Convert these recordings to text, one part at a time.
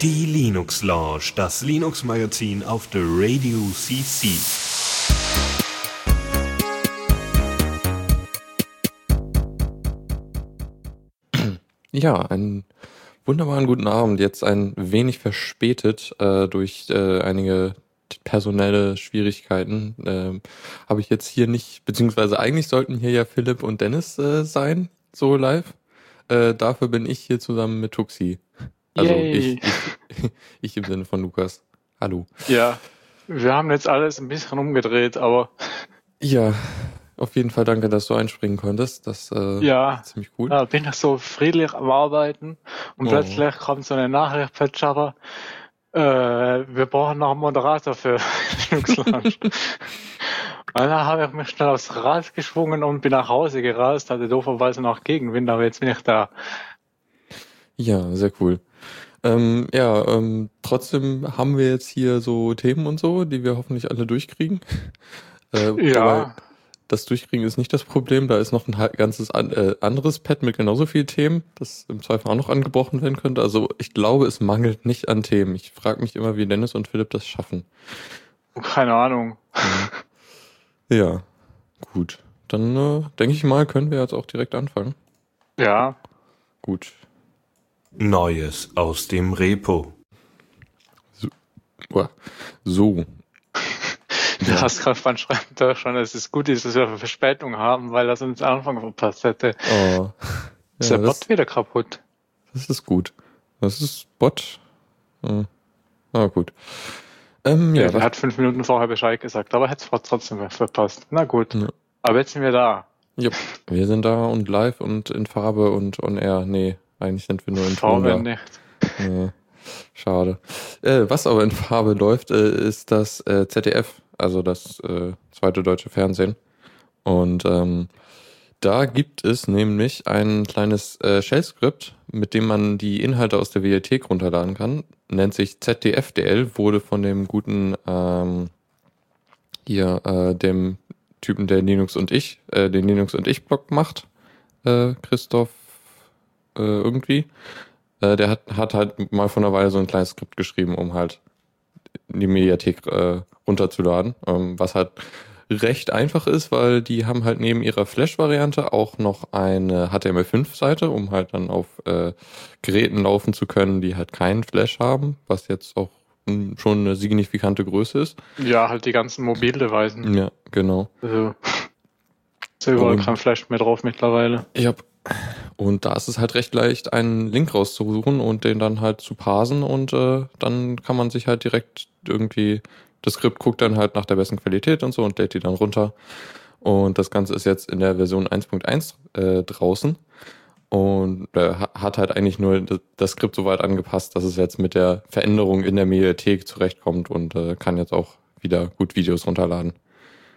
Die Linux Lounge, das Linux Magazin auf der Radio CC. Ja, einen wunderbaren guten Abend. Jetzt ein wenig verspätet äh, durch äh, einige personelle Schwierigkeiten. Äh, Habe ich jetzt hier nicht, beziehungsweise eigentlich sollten hier ja Philipp und Dennis äh, sein, so live. Äh, dafür bin ich hier zusammen mit Tuxi. Also ich, ich, ich im Sinne von Lukas. Hallo. Ja, wir haben jetzt alles ein bisschen umgedreht, aber. Ja, auf jeden Fall danke, dass du einspringen konntest. Das äh, ja, ist ziemlich cool. Ja, bin ich so friedlich am Arbeiten und Oh. plötzlich kommt so eine Nachricht per Java. Äh, wir brauchen noch einen Moderator für Linux Lounge. Und dann habe ich mich schnell aufs Rad geschwungen und bin nach Hause gerast, hatte dooferweise noch Gegenwind, aber jetzt bin ich da. Ja, sehr cool. Ähm, ja, ähm, trotzdem haben wir jetzt hier so Themen und so, die wir hoffentlich alle durchkriegen. Äh, Ja, Das Durchkriegen ist nicht das Problem, da ist noch ein ganzes an, äh, anderes Pad mit genauso vielen Themen, das im Zweifel auch noch angebrochen werden könnte. Also ich glaube, es mangelt nicht an Themen. Ich frage mich immer, wie Dennis und Philipp das schaffen. keine Ahnung. Ja, gut. Dann äh, denke ich mal, können wir jetzt auch direkt anfangen. Ja, Gut. Neues aus dem Repo. Uah. So. du hast gerade beim Schreiben da schon, dass es gut ist, dass wir Verspätung haben, weil das uns am Anfang verpasst hätte. Oh. Ist Ja, der das, Bot wieder kaputt? das ist gut. Das ist Bot. Hm. Ah, gut. Ähm, Ja, ja, der was, hat fünf Minuten vorher Bescheid gesagt, aber hätte es trotzdem verpasst. Na gut. Ja. Aber jetzt sind wir da. Jupp, wir sind da und live und in Farbe und on air. Nee, eigentlich sind wir nur in Farbe nicht. Nee, schade. Äh, was aber in Farbe läuft, äh, ist das äh, ZDF, also das äh, zweite deutsche Fernsehen. Und ähm, da gibt es nämlich ein kleines äh, Shell-Skript, mit dem man die Inhalte aus der Videothek runterladen kann. Nennt sich ZDFDL, wurde von dem guten ähm, hier äh, dem Typen, der Linux und ich, äh, den Linux und ich Blog macht, äh, Christoph äh, irgendwie. Äh, der hat, hat halt mal vor einer Weile so ein kleines Skript geschrieben, um halt die Mediathek äh, runterzuladen, ähm, was halt recht einfach ist, weil die haben halt neben ihrer Flash-Variante auch noch eine HTML5-Seite, um halt dann auf äh, Geräten laufen zu können, die halt keinen Flash haben, was jetzt auch mh, schon eine signifikante Größe ist. Ja, halt die ganzen Mobildevices. Ja, genau. Also, ist ja überall kein Flash mehr drauf mittlerweile. Ja. Und da ist es halt recht leicht, einen Link rauszusuchen und den dann halt zu parsen und äh, dann kann man sich halt direkt irgendwie, das Skript guckt dann halt nach der besten Qualität und so und lädt die dann runter. Und das Ganze ist jetzt in der Version 1.1 äh, draußen und äh, ha- hat halt eigentlich nur das, Skript so weit angepasst, dass es jetzt mit der Veränderung in der Mediathek zurechtkommt und äh, kann jetzt auch wieder gut Videos runterladen.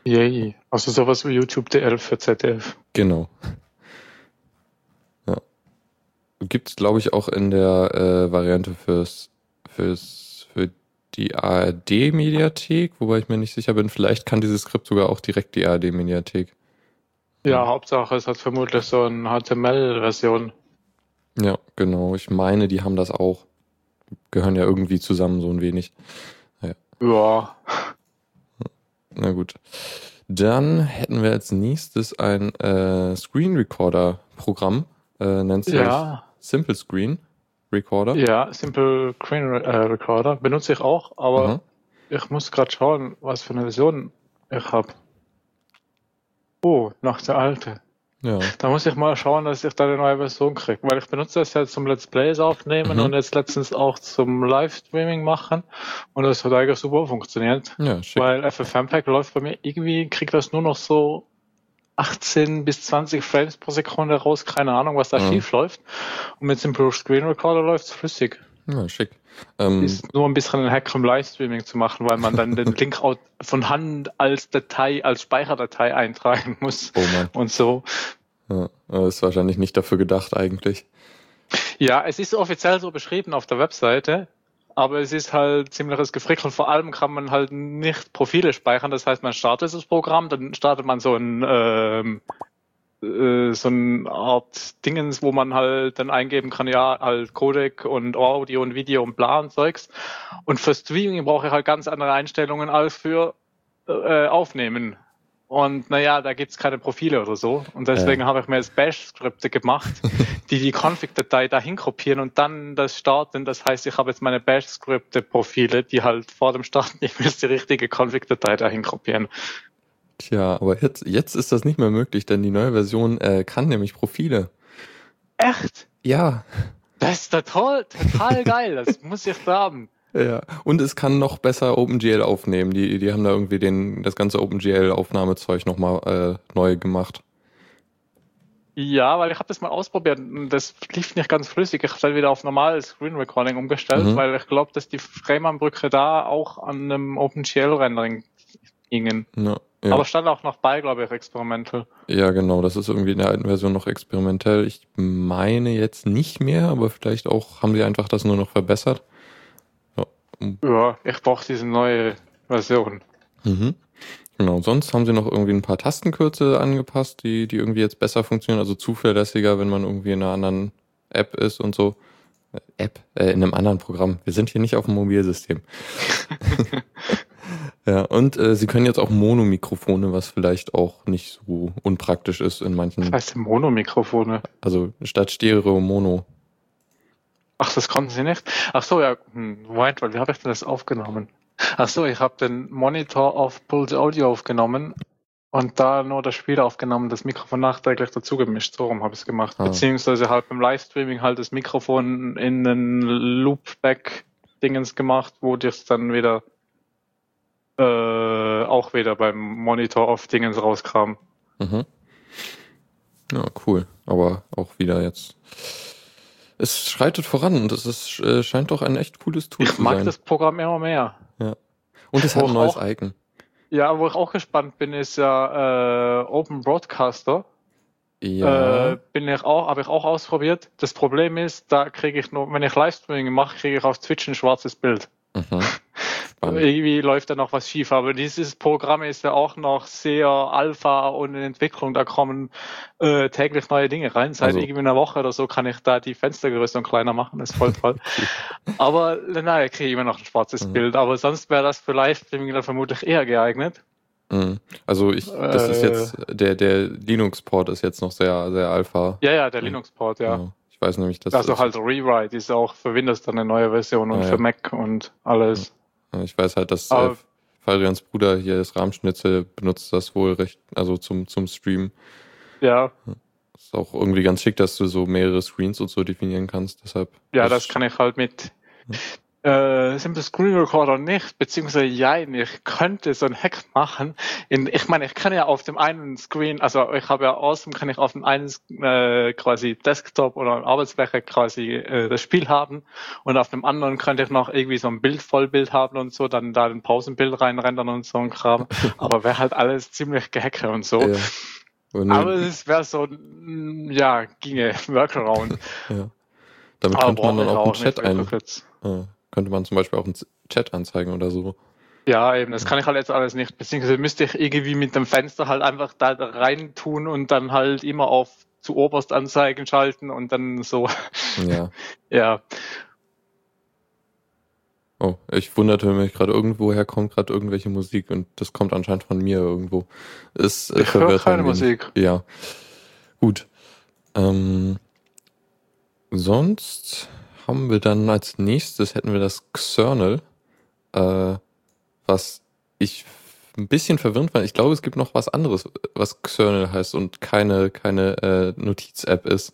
Yay. Also sowas wie YouTube DL für ZDF. Genau. Ja. Gibt's, glaube ich, auch in der äh, Variante fürs, fürs, für die ARD-Mediathek, wobei ich mir nicht sicher bin, vielleicht kann dieses Skript sogar auch direkt die ARD-Mediathek. Ja, Hauptsache es hat vermutlich so eine HTML-Version. Ja, genau. Ich meine, die haben das auch. Gehören ja irgendwie zusammen, so ein wenig. Ja. Na gut. Dann hätten wir als nächstes ein äh, Screen Recorder Programm, äh, nennt sich Ja. Simple Screen Recorder. Ja, Simple Screen Re äh, Recorder benutze ich auch, aber Aha. ich muss gerade schauen, was für eine Version ich habe. Oh, noch der alte. Ja. Da muss ich mal schauen, dass ich da eine neue Version kriege, weil ich benutze das jetzt zum Let's Plays aufnehmen Mhm. und jetzt letztens auch zum Livestreaming machen und das hat eigentlich super funktioniert, Ja, weil FFmpeg läuft bei mir irgendwie, kriegt das nur noch so 18 bis 20 Frames pro Sekunde raus, keine Ahnung, was da Mhm. schief läuft und mit Simple Screen Recorder läuft es flüssig. Ja, schick. Ähm, Ist nur ein bisschen ein Hack vom Livestreaming zu machen, weil man dann den Link von Hand als Datei, als Speicherdatei eintragen muss oh Mann. und so. Ja, ist wahrscheinlich nicht dafür gedacht eigentlich. Ja, es ist offiziell so beschrieben auf der Webseite, aber es ist halt ziemliches Gefrick und vor allem kann man halt nicht Profile speichern. Das heißt, man startet das Programm, dann startet man so ein, ähm, äh, so eine Art Dingens, wo man halt dann eingeben kann, ja, halt Codec und Audio und Video und bla und Zeugs. Und für Streaming brauche ich halt ganz andere Einstellungen als für äh, Aufnehmen. Und naja, da gibt's keine Profile oder so. Und deswegen Ja. habe ich mir jetzt Bash-Skripte gemacht, die die Config-Datei dahin kopieren und dann das starten. Das heißt, ich habe jetzt meine Bash-Skripte-Profile, die halt vor dem Starten, ich müsste die richtige Config-Datei dahin kopieren. Tja, aber jetzt, jetzt ist das nicht mehr möglich, denn die neue Version äh, kann nämlich Profile. Echt? Ja, Das ist total, total geil. Das muss ich haben. Ja. Und es kann noch besser OpenGL aufnehmen. Die, die haben da irgendwie den, das ganze OpenGL-Aufnahmezeug nochmal äh, neu gemacht. Ja, weil ich habe das mal ausprobiert und das lief nicht ganz flüssig. Ich habe dann wieder auf normales Screen Recording umgestellt, Mhm. weil ich glaube, dass die Frameanbrücke da auch an einem OpenGL-Rendering gingen. Ja, ja. Aber stand auch noch bei, glaube ich, Experimental. ja, genau. Das ist irgendwie in der alten Version noch experimentell. Ich meine jetzt nicht mehr, aber vielleicht auch haben sie einfach das nur noch verbessert. Ja. Ich brauche diese neue Version. Mhm. Genau, sonst haben sie noch irgendwie ein paar Tastenkürze angepasst, die, die irgendwie jetzt besser funktionieren, also zuverlässiger, wenn man irgendwie in einer anderen App ist und so. Äh, App, äh, in einem anderen Programm. Wir sind hier nicht auf dem Mobilsystem. ja, und äh, sie können jetzt auch Monomikrofone, was vielleicht auch nicht so unpraktisch ist in manchen, Das heißt Monomikrofone. also statt Stereo Mono. Ach, das konnten sie nicht. Ach so, ja. Hm, Moment, weil wie habe ich denn das aufgenommen? Ach so, ich habe den Monitor auf Pulse Audio aufgenommen und da nur das Spiel aufgenommen, das Mikrofon nachträglich dazu gemischt. So rum habe ich es gemacht. Ah. Beziehungsweise halt beim Livestreaming halt das Mikrofon in den Loopback-Dingens gemacht, wo das dann wieder äh, auch wieder beim Monitor auf Dingens rauskam. Mhm. Ja, cool. Aber auch wieder jetzt. Es schreitet voran und es ist, äh, scheint doch ein echt cooles Tool Ich zu mag sein. das Programm immer mehr. Und es hat ein neues auch- Icon. Ja, wo ich auch gespannt bin, ist ja äh, Open Broadcaster. Ja. Äh, bin ich auch, habe ich auch ausprobiert. Das Problem ist, da kriege ich nur, wenn ich Livestreaming mache, kriege ich auf Twitch ein schwarzes Bild. Mhm. Irgendwie läuft da noch was schief. Aber dieses Programm ist ja auch noch sehr Alpha und in Entwicklung. Da kommen äh, täglich neue Dinge rein. Seit Also- irgendwie einer Woche oder so kann ich da die Fenster größer und kleiner machen. Das ist voll toll. Aber naja, kriege ich immer noch ein schwarzes Mhm. Bild. Aber sonst wäre das für Livestreaming dann vermutlich eher geeignet. Mhm. Also ich, das ist Äh. jetzt, der, der Linux-Port ist jetzt noch sehr, sehr Alpha. Ja, ja, der Mhm. Linux-Port, ja. Ich weiß nämlich, dass Also das- halt Rewrite ist auch für Windows dann eine neue Version und ja. für Mac und alles. ich weiß halt, dass äh, Aber- Fadrians Bruder hier das Rahmschnitzel benutzt das wohl recht, also zum, zum Stream. Ja, Ist auch irgendwie ganz schick, dass du so mehrere Screens und so definieren kannst. Deshalb. ja, das kann ich halt mit äh, Simple Screen Recorder nicht, beziehungsweise ja, ich könnte so ein Hack machen. In, ich meine, ich kann ja auf dem einen Screen, also ich habe ja Awesome, kann ich auf dem einen äh, quasi Desktop oder Arbeitsfläche quasi äh, das Spiel haben und auf dem anderen könnte ich noch irgendwie so ein Bild, Vollbild haben und so, dann da ein Pausenbild reinrendern und so ein Kram. Aber wäre halt alles ziemlich gehacke und so. Ja. Und Aber es wäre so, ja, ginge, Workaround. ja. Damit Aber könnte man dann auch einen Chat ein, äh, könnte man zum Beispiel auch einen Chat anzeigen oder so. Ja, eben, das kann ich halt jetzt alles nicht. Beziehungsweise müsste ich irgendwie mit dem Fenster halt einfach da rein tun und dann halt immer auf zu oberst Anzeigen schalten und dann so, Ja. ja. Oh, ich wunderte mich gerade, irgendwoher kommt gerade irgendwelche Musik und das kommt anscheinend von mir irgendwo. Es äh, Ich höre keine. Musik. Ja. Gut. Ähm, sonst haben wir dann als nächstes hätten wir das Xernel, äh, was ich ein bisschen verwirrend fand. Ich glaube, es gibt noch was anderes, was Xernel heißt und keine, keine äh, Notiz-App ist.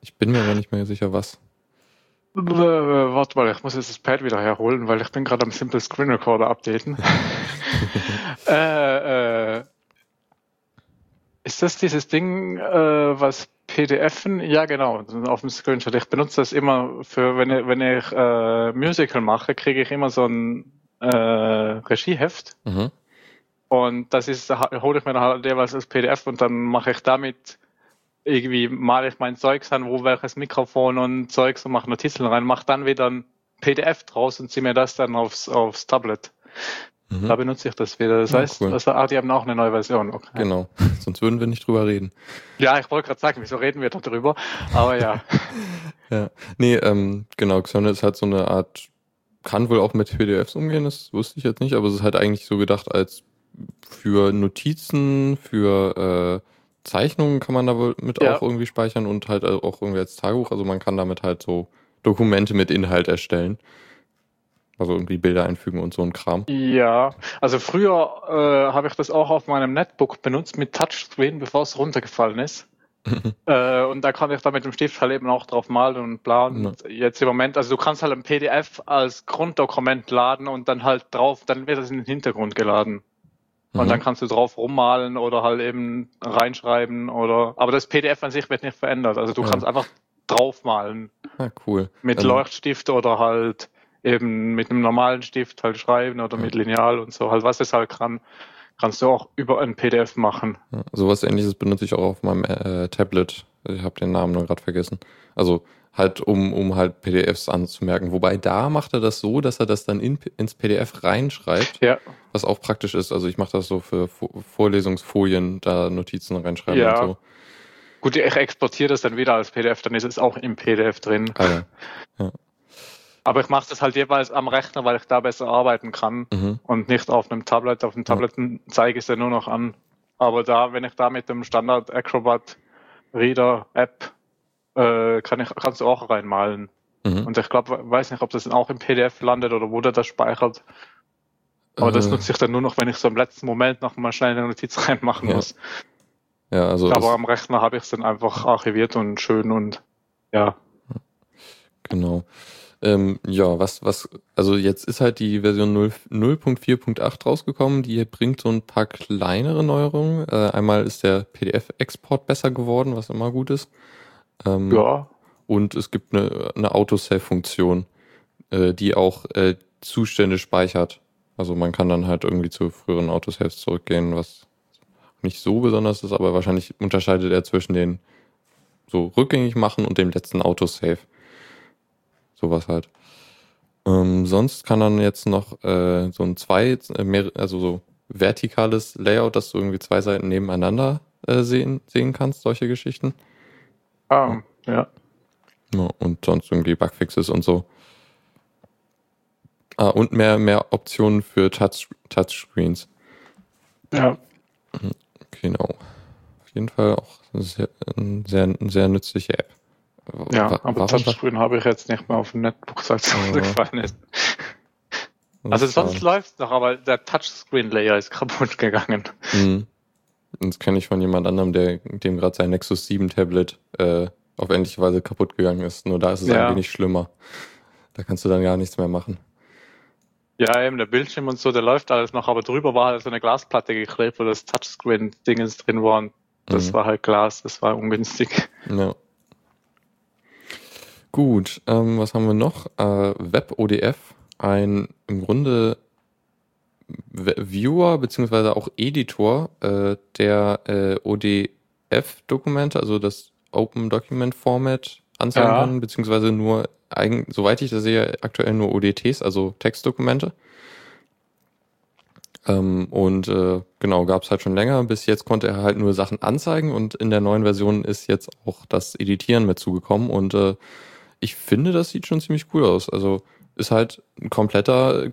Ich bin mir aber nicht mehr sicher, was. Äh, Warte mal, ich muss jetzt das Pad wieder herholen, weil ich bin gerade am Simple Screen Recorder updaten. äh, äh, ist das dieses Ding, äh, was PDFen? Ja, genau, auf dem Screenshot. Ich benutze das immer für, wenn ich, wenn ich äh, Musical mache, kriege ich immer so ein äh, Regieheft. Mhm. Und das ist, da hole ich mir dann halt jeweils als PDF und dann mache ich damit irgendwie male ich mein Zeugs an, wo welches Mikrofon und Zeugs und mache Notizen rein, mache dann wieder ein PDF draus und ziehe mir das dann aufs, aufs Tablet. Mhm. Da benutze ich das wieder. Das Ja, heißt, cool. also, ah, die haben auch eine neue Version. Okay. Genau. Sonst würden wir nicht drüber reden. Ja, ich wollte gerade sagen, wieso reden wir darüber? Aber ja. Ja. Nee, ähm, genau, Xone ist halt so eine Art, kann wohl auch mit PDFs umgehen, das wusste ich jetzt nicht, aber es ist halt eigentlich so gedacht als für Notizen, für äh, Zeichnungen kann man da wohl mit Ja. auch irgendwie speichern und halt auch irgendwie als Tagebuch. Also man kann damit halt so Dokumente mit Inhalt erstellen. Also irgendwie Bilder einfügen und so ein Kram. Ja, also früher äh, habe ich das auch auf meinem Netbook benutzt mit Touchscreen, bevor es runtergefallen ist. Äh, und da konnte ich dann mit dem Stift halt eben auch drauf malen und bla. Und jetzt im Moment, also du kannst halt ein PDF als Grunddokument laden und dann halt drauf, dann wird das in den Hintergrund geladen. Und Mhm. dann kannst du drauf rummalen oder halt eben reinschreiben oder, aber das PDF an sich wird nicht verändert. Also du Ja. kannst einfach draufmalen Ah, cool. mit Ähm, Leuchtstift oder halt eben mit einem normalen Stift halt schreiben oder mit Lineal und so. Halt, was es halt kann, kannst du auch über ein PDF machen. Ja, sowas ähnliches benutze ich auch auf meinem äh, Tablet. Ich habe den Namen nur gerade vergessen. Also halt, um, um halt PDFs anzumerken. Wobei da macht er das so, dass er das dann in, ins PDF reinschreibt, Ja, was auch praktisch ist. Also ich mache das so für Vo- Vorlesungsfolien, da Notizen reinschreiben Ja. und so. gut, ich exportiere das dann wieder als PDF, dann ist es auch im PDF drin. Ah, ja. Aber ich mache das halt jeweils am Rechner, weil ich da besser arbeiten kann Mhm. und nicht auf einem Tablet. Auf dem Tablet zeige ich es ja nur noch an. Aber da, wenn ich da mit dem Standard Acrobat Reader App äh, kann ich, kannst du auch reinmalen. Mhm. Und ich glaube, weiß nicht, ob das dann auch im PDF landet oder wo der das speichert. Aber das Äh, nutze ich dann nur noch, wenn ich so im letzten Moment noch mal schnell eine Notiz reinmachen Ja. muss. Ja, also Aber am Rechner habe ich es dann einfach archiviert und schön und ja. Genau. Ähm, ja, was, was, also jetzt ist halt die Version 0 0.4.8 rausgekommen, die bringt so ein paar kleinere Neuerungen. Äh, einmal ist der PDF-Export besser geworden, was immer gut ist. Ähm, Ja. Und es gibt eine, eine Autosave-Funktion, äh, die auch äh, Zustände speichert. Also man kann dann halt irgendwie zu früheren Autosaves zurückgehen, was nicht so besonders ist, aber wahrscheinlich unterscheidet er zwischen den so rückgängig machen und dem letzten Autosave. Sowas halt. Ähm, sonst kann dann jetzt noch äh, so ein zwei, äh, mehr, also so vertikales Layout, dass du irgendwie zwei Seiten nebeneinander äh, sehen, sehen kannst, solche Geschichten. Ah, ja. Ja, und sonst irgendwie Bugfixes und so. Ah, und mehr, mehr Optionen für Touch, Touchscreens. Ja. Genau. Auf jeden Fall auch sehr, eine sehr, eine sehr nützliche App. Ja, aber Touchscreen habe ich jetzt nicht mehr auf dem Netbook, seit es Ja. runtergefallen ist. Also sonst schade. läuft's noch, aber der Touchscreen-Layer ist kaputt gegangen. Mhm. Das kenne ich von jemand anderem, der, dem gerade sein Nexus 7 Tablet äh, auf ähnliche Weise kaputt gegangen ist. Nur da ist es Ja. ein wenig schlimmer. Da kannst du dann gar nichts mehr machen. Ja, eben der Bildschirm und so, der läuft alles noch, aber drüber war halt so eine Glasplatte geklebt, wo das Touchscreen-Dingens drin war und das Mhm. war halt Glas, das war ungünstig. Ja. Gut, ähm, was haben wir noch? Äh, WebODF, ein im Grunde Viewer beziehungsweise auch Editor äh, der äh, ODF-Dokumente, also das Open Document Format anzeigen Ja. kann, beziehungsweise nur, eigen, soweit ich das sehe, aktuell nur ODTs, also Textdokumente. Ähm, und äh, genau, gab es halt schon länger. Bis jetzt konnte er halt nur Sachen anzeigen und in der neuen Version ist jetzt auch das Editieren mit zugekommen und äh, ich finde, das sieht schon ziemlich cool aus. Also ist halt ein kompletter,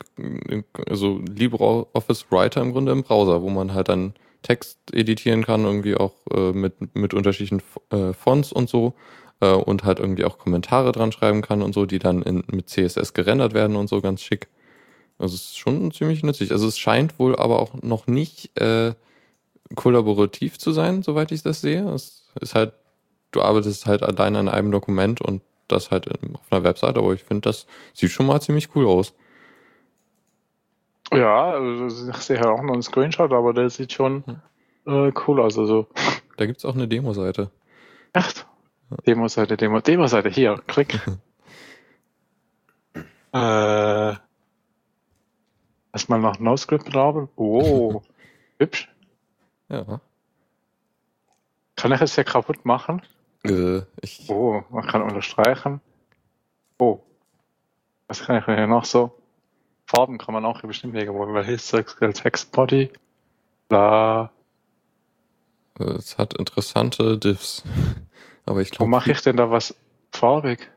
also LibreOffice Writer im Grunde im Browser, wo man halt dann Text editieren kann, irgendwie auch äh, mit, mit unterschiedlichen äh, Fonts und so äh, und halt irgendwie auch Kommentare dran schreiben kann und so, die dann in, mit CSS gerendert werden und so ganz schick. Also es ist schon ziemlich nützlich. Also es scheint wohl aber auch noch nicht äh, kollaborativ zu sein, soweit ich das sehe. Es ist halt, du arbeitest halt allein an einem Dokument und das halt auf einer Webseite, aber ich finde, das sieht schon mal ziemlich cool aus. Ja, also ich sehe ja auch noch einen Screenshot, aber der sieht schon äh, cool aus. Also Da gibt's auch eine Demo-Seite. echt. Demo-Seite, Demo, Demo-Seite, hier, klick. äh, erstmal noch NoScript laufen. Oh, hübsch. Ja. Kann ich es hier kaputt machen? Äh, ich, Oh, man kann unterstreichen. Oh. Was kann ich denn hier noch so? Farben kann man auch bestimmt irgendwo, weil hier ist Text Body, bla. Es hat interessante Diffs. Aber ich Wo glaube. mache ich denn da was farbig?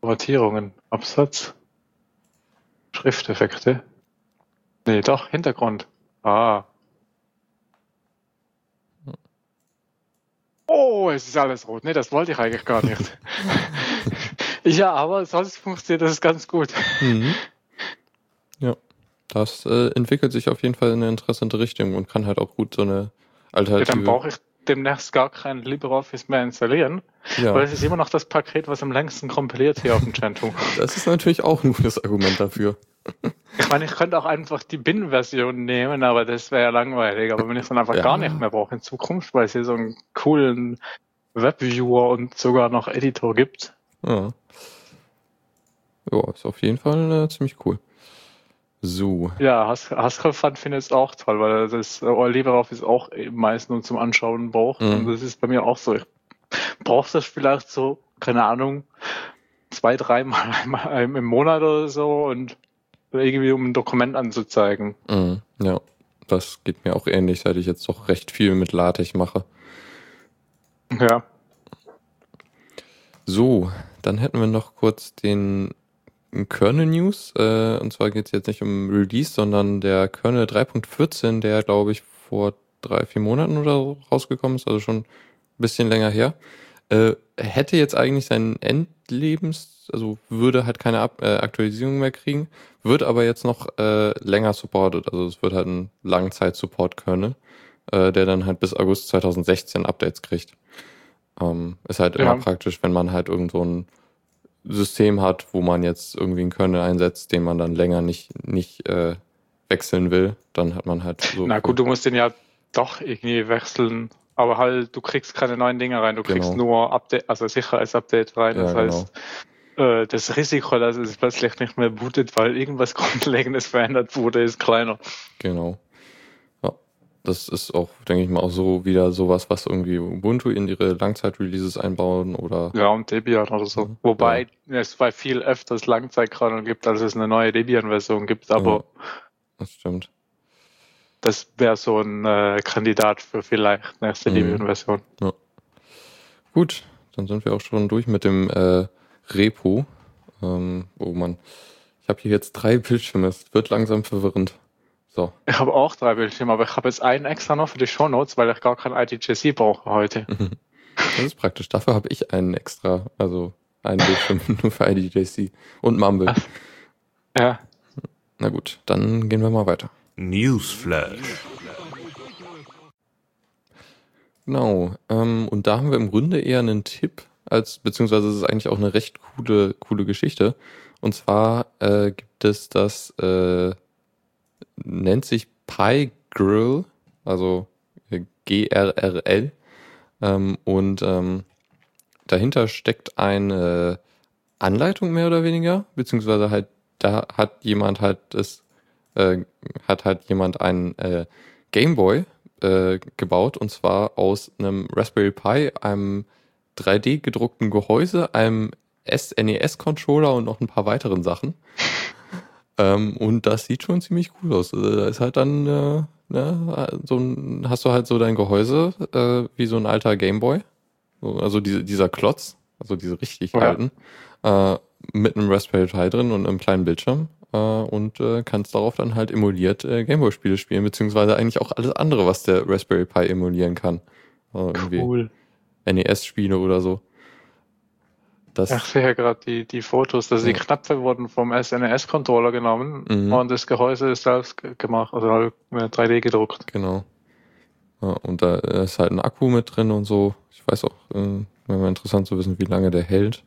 Formatierungen, Absatz, Schrifteffekte. Nee, doch, Hintergrund. Ah. Oh, es ist alles rot. Nee, das wollte ich eigentlich gar nicht. ja, aber sonst funktioniert das ganz gut. Mhm. Ja. Das äh, entwickelt sich auf jeden Fall in eine interessante Richtung und kann halt auch gut so eine Ja, Alternative. dann brauche ich demnächst gar kein LibreOffice mehr installieren, ja, weil es ist immer noch das Paket, was am längsten kompiliert hier auf dem Gentoo. das ist natürlich auch ein gutes Argument dafür. Ich meine, ich könnte auch einfach die Bin-Version nehmen, aber das wäre ja langweilig. Aber wenn ich dann einfach Ja. gar nicht mehr brauche in Zukunft, weil es hier so einen coolen Webviewer und sogar noch Editor gibt. Ja. Ja, ist auf jeden Fall äh, ziemlich cool. So. Ja, Has- Haskell fand finde ich es auch toll, weil das äh, LibreOffice auch meist nur zum Anschauen braucht. Mhm. Und das ist bei mir auch so. Ich brauche das vielleicht so, keine Ahnung, zwei, dreimal im Monat oder so und irgendwie um ein Dokument anzuzeigen. Mhm. Ja, das geht mir auch ähnlich, seit ich jetzt doch recht viel mit LaTeX mache. Ja. So, dann hätten wir noch kurz den Kernel News. Äh, und zwar geht es jetzt nicht um Release, sondern der Kernel 3.14, der glaube ich vor drei, vier Monaten oder so rausgekommen ist, also schon ein bisschen länger her. Äh, hätte jetzt eigentlich seinen Endlebens, also würde halt keine Ab äh, Aktualisierung mehr kriegen, wird aber jetzt noch äh, länger supported. Also es wird halt ein Langzeit-Support-Kernel, äh, der dann halt bis August 2016 Updates kriegt. Ähm, ist halt Ja. immer praktisch, wenn man halt irgend so ein System hat, wo man jetzt irgendwie einen Kernel einsetzt, den man dann länger nicht, nicht äh, wechseln will, dann hat man halt so. Na gut, du musst den ja doch irgendwie wechseln. Aber halt, du kriegst keine neuen Dinge rein, du kriegst Genau. nur Update, also Sicherheitsupdate rein. Ja, das genau. heißt, äh, das Risiko, dass es plötzlich nicht mehr bootet, weil irgendwas Grundlegendes verändert wurde, ist kleiner. Genau. Ja. Das ist auch, denke ich mal, auch so wieder sowas, was irgendwie Ubuntu in ihre Langzeit-Releases einbauen oder Ja, und Debian oder so. Mhm. Wobei es bei viel öfters Langzeitkernel gibt, als es eine neue Debian-Version gibt, aber das stimmt. Das wäre so ein äh, Kandidat für vielleicht nächste Mhm. Debian-Version. Gut, dann sind wir auch schon durch mit dem äh, Repo, ähm, wo man. Ich habe hier jetzt drei Bildschirme, es wird langsam verwirrend. So. Ich habe auch drei Bildschirme, aber ich habe jetzt einen extra noch für die Shownotes, weil ich gar kein ITJC brauche heute. Das ist praktisch. Dafür habe ich einen extra, also einen Bildschirm nur für IDJC und Mumble. Ja. Na gut, dann gehen wir mal weiter. Newsflash. Genau. Ähm, und da haben wir im Grunde eher einen Tipp, als beziehungsweise es ist eigentlich auch eine recht coole, coole Geschichte. Und zwar äh, gibt es das, äh, nennt sich PyGrill, also äh, G-R-R-L. Ähm, und ähm, dahinter steckt eine Anleitung mehr oder weniger, beziehungsweise halt, da hat jemand halt das, äh, hat halt jemand einen äh, Gameboy äh, gebaut und zwar aus einem Raspberry Pi, einem 3D gedruckten Gehäuse, einem SNES-Controller und noch ein paar weiteren Sachen. ähm, und das sieht schon ziemlich cool aus. Also, da ist halt dann, äh, ne, so ein, hast du halt so dein Gehäuse äh, wie so ein alter Gameboy. So, also diese, dieser Klotz, also diese richtig Ja. alten, äh, mit einem Raspberry Pi drin und einem kleinen Bildschirm und äh, kannst darauf dann halt emuliert äh, Gameboy-Spiele spielen, beziehungsweise eigentlich auch alles andere, was der Raspberry Pi emulieren kann. Also Cool. NES-Spiele oder so. Das, Ich sehe gerade die, die Fotos, dass die Ja. Knöpfe wurden vom SNES-Controller genommen Mhm. und das Gehäuse ist selbst ge- gemacht, also halt mit 3D gedruckt. genau. Ja, und da ist halt ein Akku mit drin und so. Ich weiß auch, äh, wäre mal interessant zu wissen, wie lange der hält.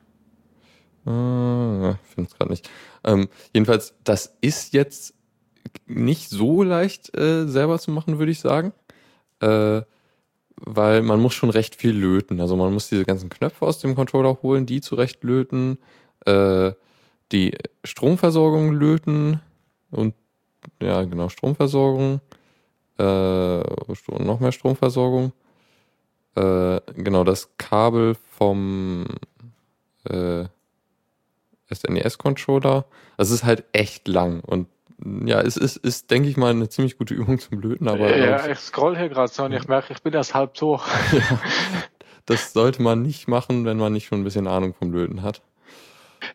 Äh, ja, finde es gerade nicht. Ähm, jedenfalls, das ist jetzt nicht so leicht äh, selber zu machen, würde ich sagen. Äh, weil man muss schon recht viel löten. Also man muss diese ganzen Knöpfe aus dem Controller holen, die zurecht löten, äh, die Stromversorgung löten und ja, genau, Stromversorgung, äh, noch mehr Stromversorgung. Äh, genau, das Kabel vom äh, SNES-Controller. Also es ist halt echt lang und ja, es ist, ist, denke ich mal, eine ziemlich gute Übung zum Löten, aber. Ja, ich scroll hier gerade so und ich merke, ich bin erst halb durch. ja, das sollte man nicht machen, wenn man nicht schon ein bisschen Ahnung vom Löten hat.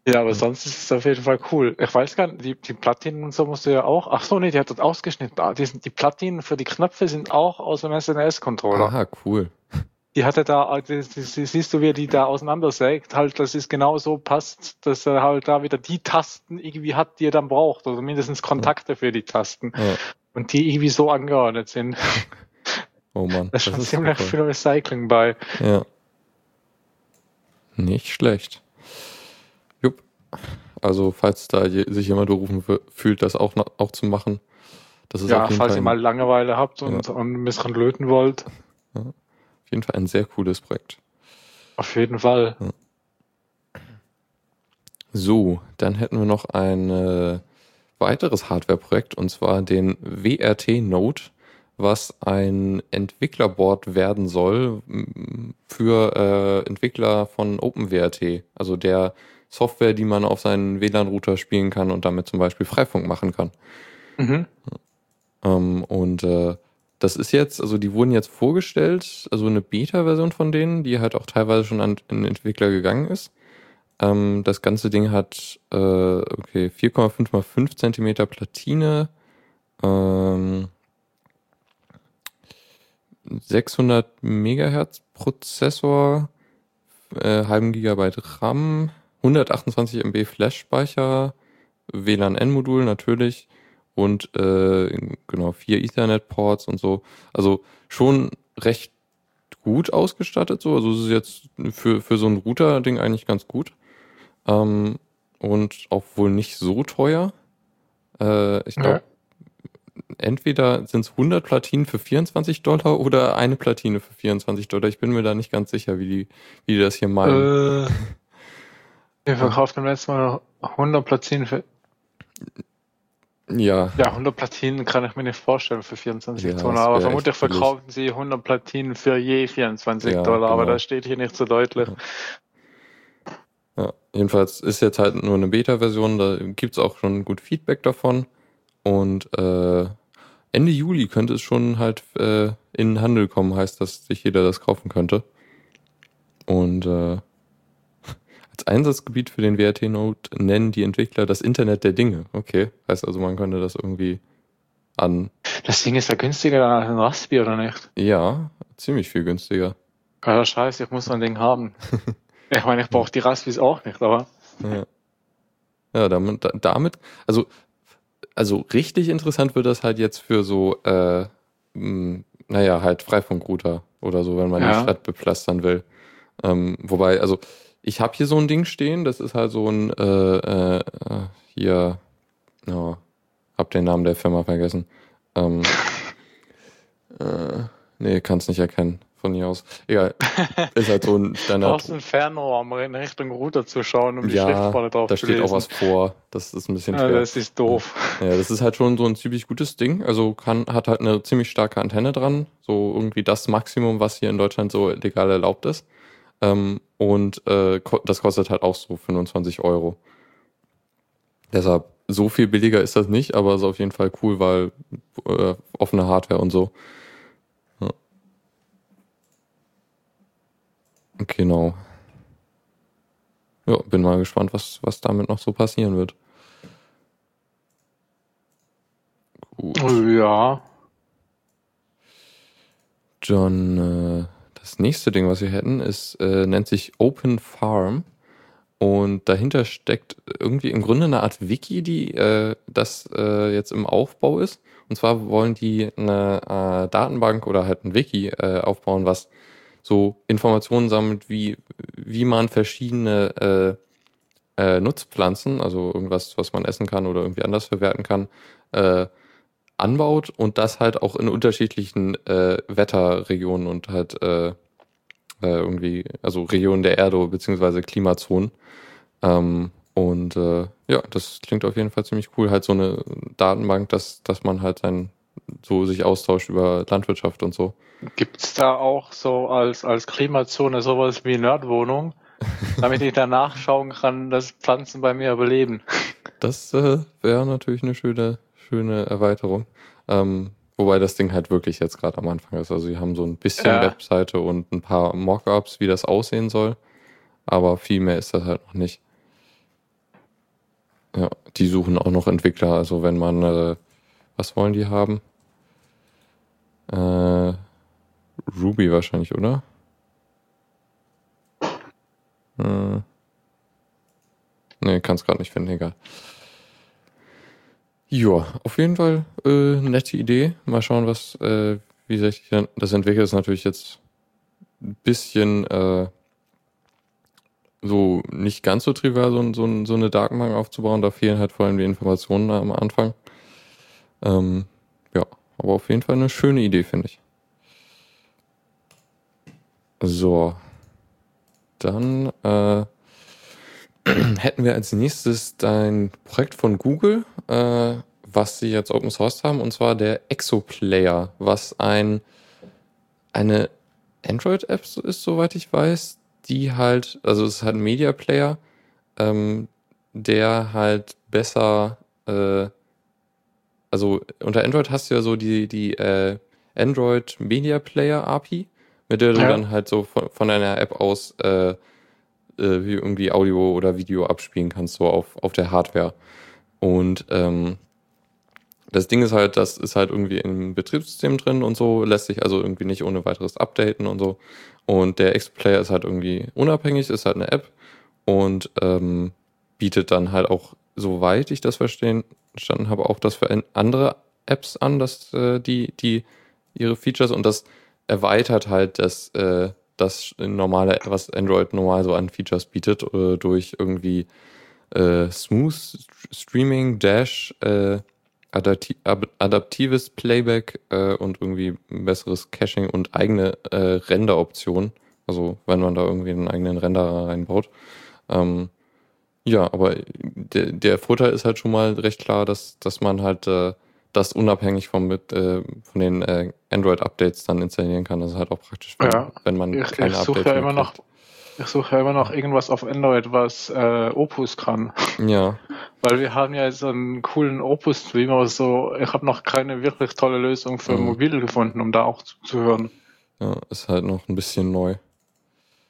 Ja, aber sonst ist es auf jeden Fall cool. Ich weiß gar nicht, die, die Platinen und so musst du ja auch. Ach so, nee, die hat das ausgeschnitten. Ah, die, sind, die Platinen für die Knöpfe sind auch aus dem SNS-Controller. Aha, cool. Die hatte da, die, die, siehst du, wie er die da auseinandersägt, halt, das ist genau so passt, dass er halt da wieder die Tasten irgendwie hat, die er dann braucht, oder mindestens Kontakte für die Tasten. Ja. Und die irgendwie so angeordnet sind. Oh Mann. Da ist schon ziemlich viel Recycling bei. Ja. Nicht schlecht. Jupp. Also, falls da je, sich jemand berufen fü- fühlt, das auch, auch zu machen, das ist Ja, falls Fall ihr mal Langeweile habt und, und ein bisschen löten wollt. auf jeden Fall ein sehr cooles Projekt. Auf jeden Fall. So, dann hätten wir noch ein äh, weiteres Hardware-Projekt und zwar den WRT Note, was ein Entwicklerboard werden soll für äh, Entwickler von OpenWRT, also der Software, die man auf seinen WLAN-Router spielen kann und damit zum Beispiel Freifunk machen kann. Mhm. Ähm, und äh, das ist jetzt, also die wurden jetzt vorgestellt, also eine Beta-Version von denen, die halt auch teilweise schon an den Entwickler gegangen ist. Ähm, das ganze Ding hat äh, okay 4,5 mal 5 Zentimeter Platine, ähm, 600 Megahertz Prozessor, äh, halben Gigabyte RAM, 128 MB Flash-Speicher, WLAN-N-Modul natürlich und äh, genau vier Ethernet-Ports und so. Also schon recht gut ausgestattet so. Also es ist jetzt für, für so ein Router-Ding eigentlich ganz gut. Ähm, und auch wohl nicht so teuer. Äh, ich glaube, entweder sind es 100 Platinen für 24 Dollar oder eine Platine für 24 Dollar. Ich bin mir da nicht ganz sicher, wie die, wie die das hier meinen. Äh, wir verkaufen im letzten Mal 100 Platinen für, ja, ja, 100 Platinen kann ich mir nicht vorstellen für 24 Ja, Dollar, aber vermutlich verkaufen sie 100 Platinen für je 24 Ja, Dollar, aber genau. das steht hier nicht so deutlich. Ja, jedenfalls ist jetzt halt nur eine Beta-Version, da gibt's auch schon gut Feedback davon. Und äh, Ende Juli könnte es schon halt äh, in den Handel kommen, heißt, dass sich jeder das kaufen könnte. Und äh, als Einsatzgebiet für den WRT-Node nennen die Entwickler das Internet der Dinge. Okay, heißt also, man könnte das irgendwie an, Das Ding ist ja günstiger als ein Raspi, oder nicht? ja, ziemlich viel günstiger. Ja, scheiße, ich muss so ein Ding haben. ich meine, ich brauche die Raspis auch nicht, aber Ja, ja damit, da- damit, also, also richtig interessant wird das halt jetzt für so, äh, mh, naja, halt Freifunkrouter oder so, wenn man Ja. die Stadt bepflastern will. Ähm, wobei, also, ich habe hier so ein Ding stehen, das ist halt so ein, äh, äh, hier, oh, hab den Namen der Firma vergessen. Ähm, äh, nee, kann's nicht erkennen von hier aus. Egal, ist halt so ein du Standard. brauchst ein Fernrohr, um in Richtung Router zu schauen, um die Ja, Schrift vorne drauf da zu steht lesen. auch was vor. Das ist ein bisschen Ja, schwer. das ist doof. Ja, das ist halt schon so ein ziemlich gutes Ding. Also kann, hat halt eine ziemlich starke Antenne dran. So irgendwie das Maximum, was hier in Deutschland so legal erlaubt ist. Ähm, und äh, das kostet halt auch so 25 Euro. Deshalb, so viel billiger ist das nicht, aber ist auf jeden Fall cool, weil äh, offene Hardware und so. Ja. Genau. Ja, bin mal gespannt, was, was damit noch so passieren wird. Gut. Ja. John, äh, das nächste Ding, was wir hätten, ist, äh, nennt sich Open Farm. Und dahinter steckt irgendwie im Grunde eine Art Wiki, die äh, das äh, jetzt im Aufbau ist. Und zwar wollen die eine äh, Datenbank oder halt ein Wiki äh, aufbauen, was so Informationen sammelt, wie, wie man verschiedene äh, äh, Nutzpflanzen, also irgendwas, was man essen kann oder irgendwie anders verwerten kann, äh, anbaut und das halt auch in unterschiedlichen äh, Wetterregionen und halt äh, äh, irgendwie, also Regionen der Erde beziehungsweise Klimazonen. Ähm, und äh, ja, das klingt auf jeden Fall ziemlich cool. Halt so eine Datenbank, dass, dass man halt sein, so sich austauscht über Landwirtschaft und so. Gibt's da auch so als, als Klimazone sowas wie Nerdwohnung? damit ich danach schauen kann, dass Pflanzen bei mir überleben. Das äh, wäre natürlich eine schöne, schöne Erweiterung. Ähm, wobei das Ding halt wirklich jetzt gerade am Anfang ist. Also sie haben so ein bisschen Ja. Webseite und ein paar Mockups, wie das aussehen soll. Aber viel mehr ist das halt noch nicht. Ja, die suchen auch noch Entwickler. Also wenn man, äh, was wollen die haben? Äh, Ruby wahrscheinlich, oder? Äh, nee, kann es gerade nicht finden, egal. Ja, auf jeden Fall äh, nette Idee. Mal schauen, was, äh, wie sich das entwickelt. Ist natürlich jetzt ein bisschen äh, so nicht ganz so trivial, so, so, so eine Datenbank aufzubauen. Da fehlen halt vor allem die Informationen am Anfang. Ähm, ja, aber auf jeden Fall eine schöne Idee, finde ich. So. Dann äh, hätten wir als nächstes dein Projekt von Google, äh, was sie jetzt Open Source haben, und zwar der Exoplayer, was ein eine Android-App so ist, soweit ich weiß, die halt, also es ist halt ein Media Player, ähm, der halt besser, äh, also unter Android hast du ja so die, die äh, Android Media Player API, mit der du Ja. dann halt so von, von deiner App aus äh, äh, wie irgendwie Audio oder Video abspielen kannst, so auf, auf der Hardware. Und ähm, das Ding ist halt, das ist halt irgendwie im Betriebssystem drin und so, lässt sich also irgendwie nicht ohne weiteres updaten und so. Und der X-Player ist halt irgendwie unabhängig, ist halt eine App und ähm, bietet dann halt auch, soweit ich das verstehen, verstanden habe, auch das für andere Apps an, dass äh, die, die ihre Features und das erweitert halt das, äh, das normale, was Android normal so an Features bietet, äh, durch irgendwie äh, Smooth Streaming, Dash, äh, adapti adaptives Playback äh, und irgendwie besseres Caching und eigene äh, Renderoptionen. Also wenn man da irgendwie einen eigenen Renderer reinbaut. Ähm, ja, aber der, der Vorteil ist halt schon mal recht klar, dass, dass man halt das unabhängig vom, mit, äh, von den äh, Android-Updates dann installieren kann. Das ist halt auch praktisch, wenn, Ja. wenn man Ich, keine ich suche Updates ja immer noch, ich suche ja immer noch irgendwas auf Android, was äh, Opus kann. Ja, Weil wir haben ja jetzt einen coolen Opus-Stream, aber so, ich habe noch keine wirklich tolle Lösung für Mhm. mobil gefunden, um da auch zuzuhören. ja, ist halt noch ein bisschen neu.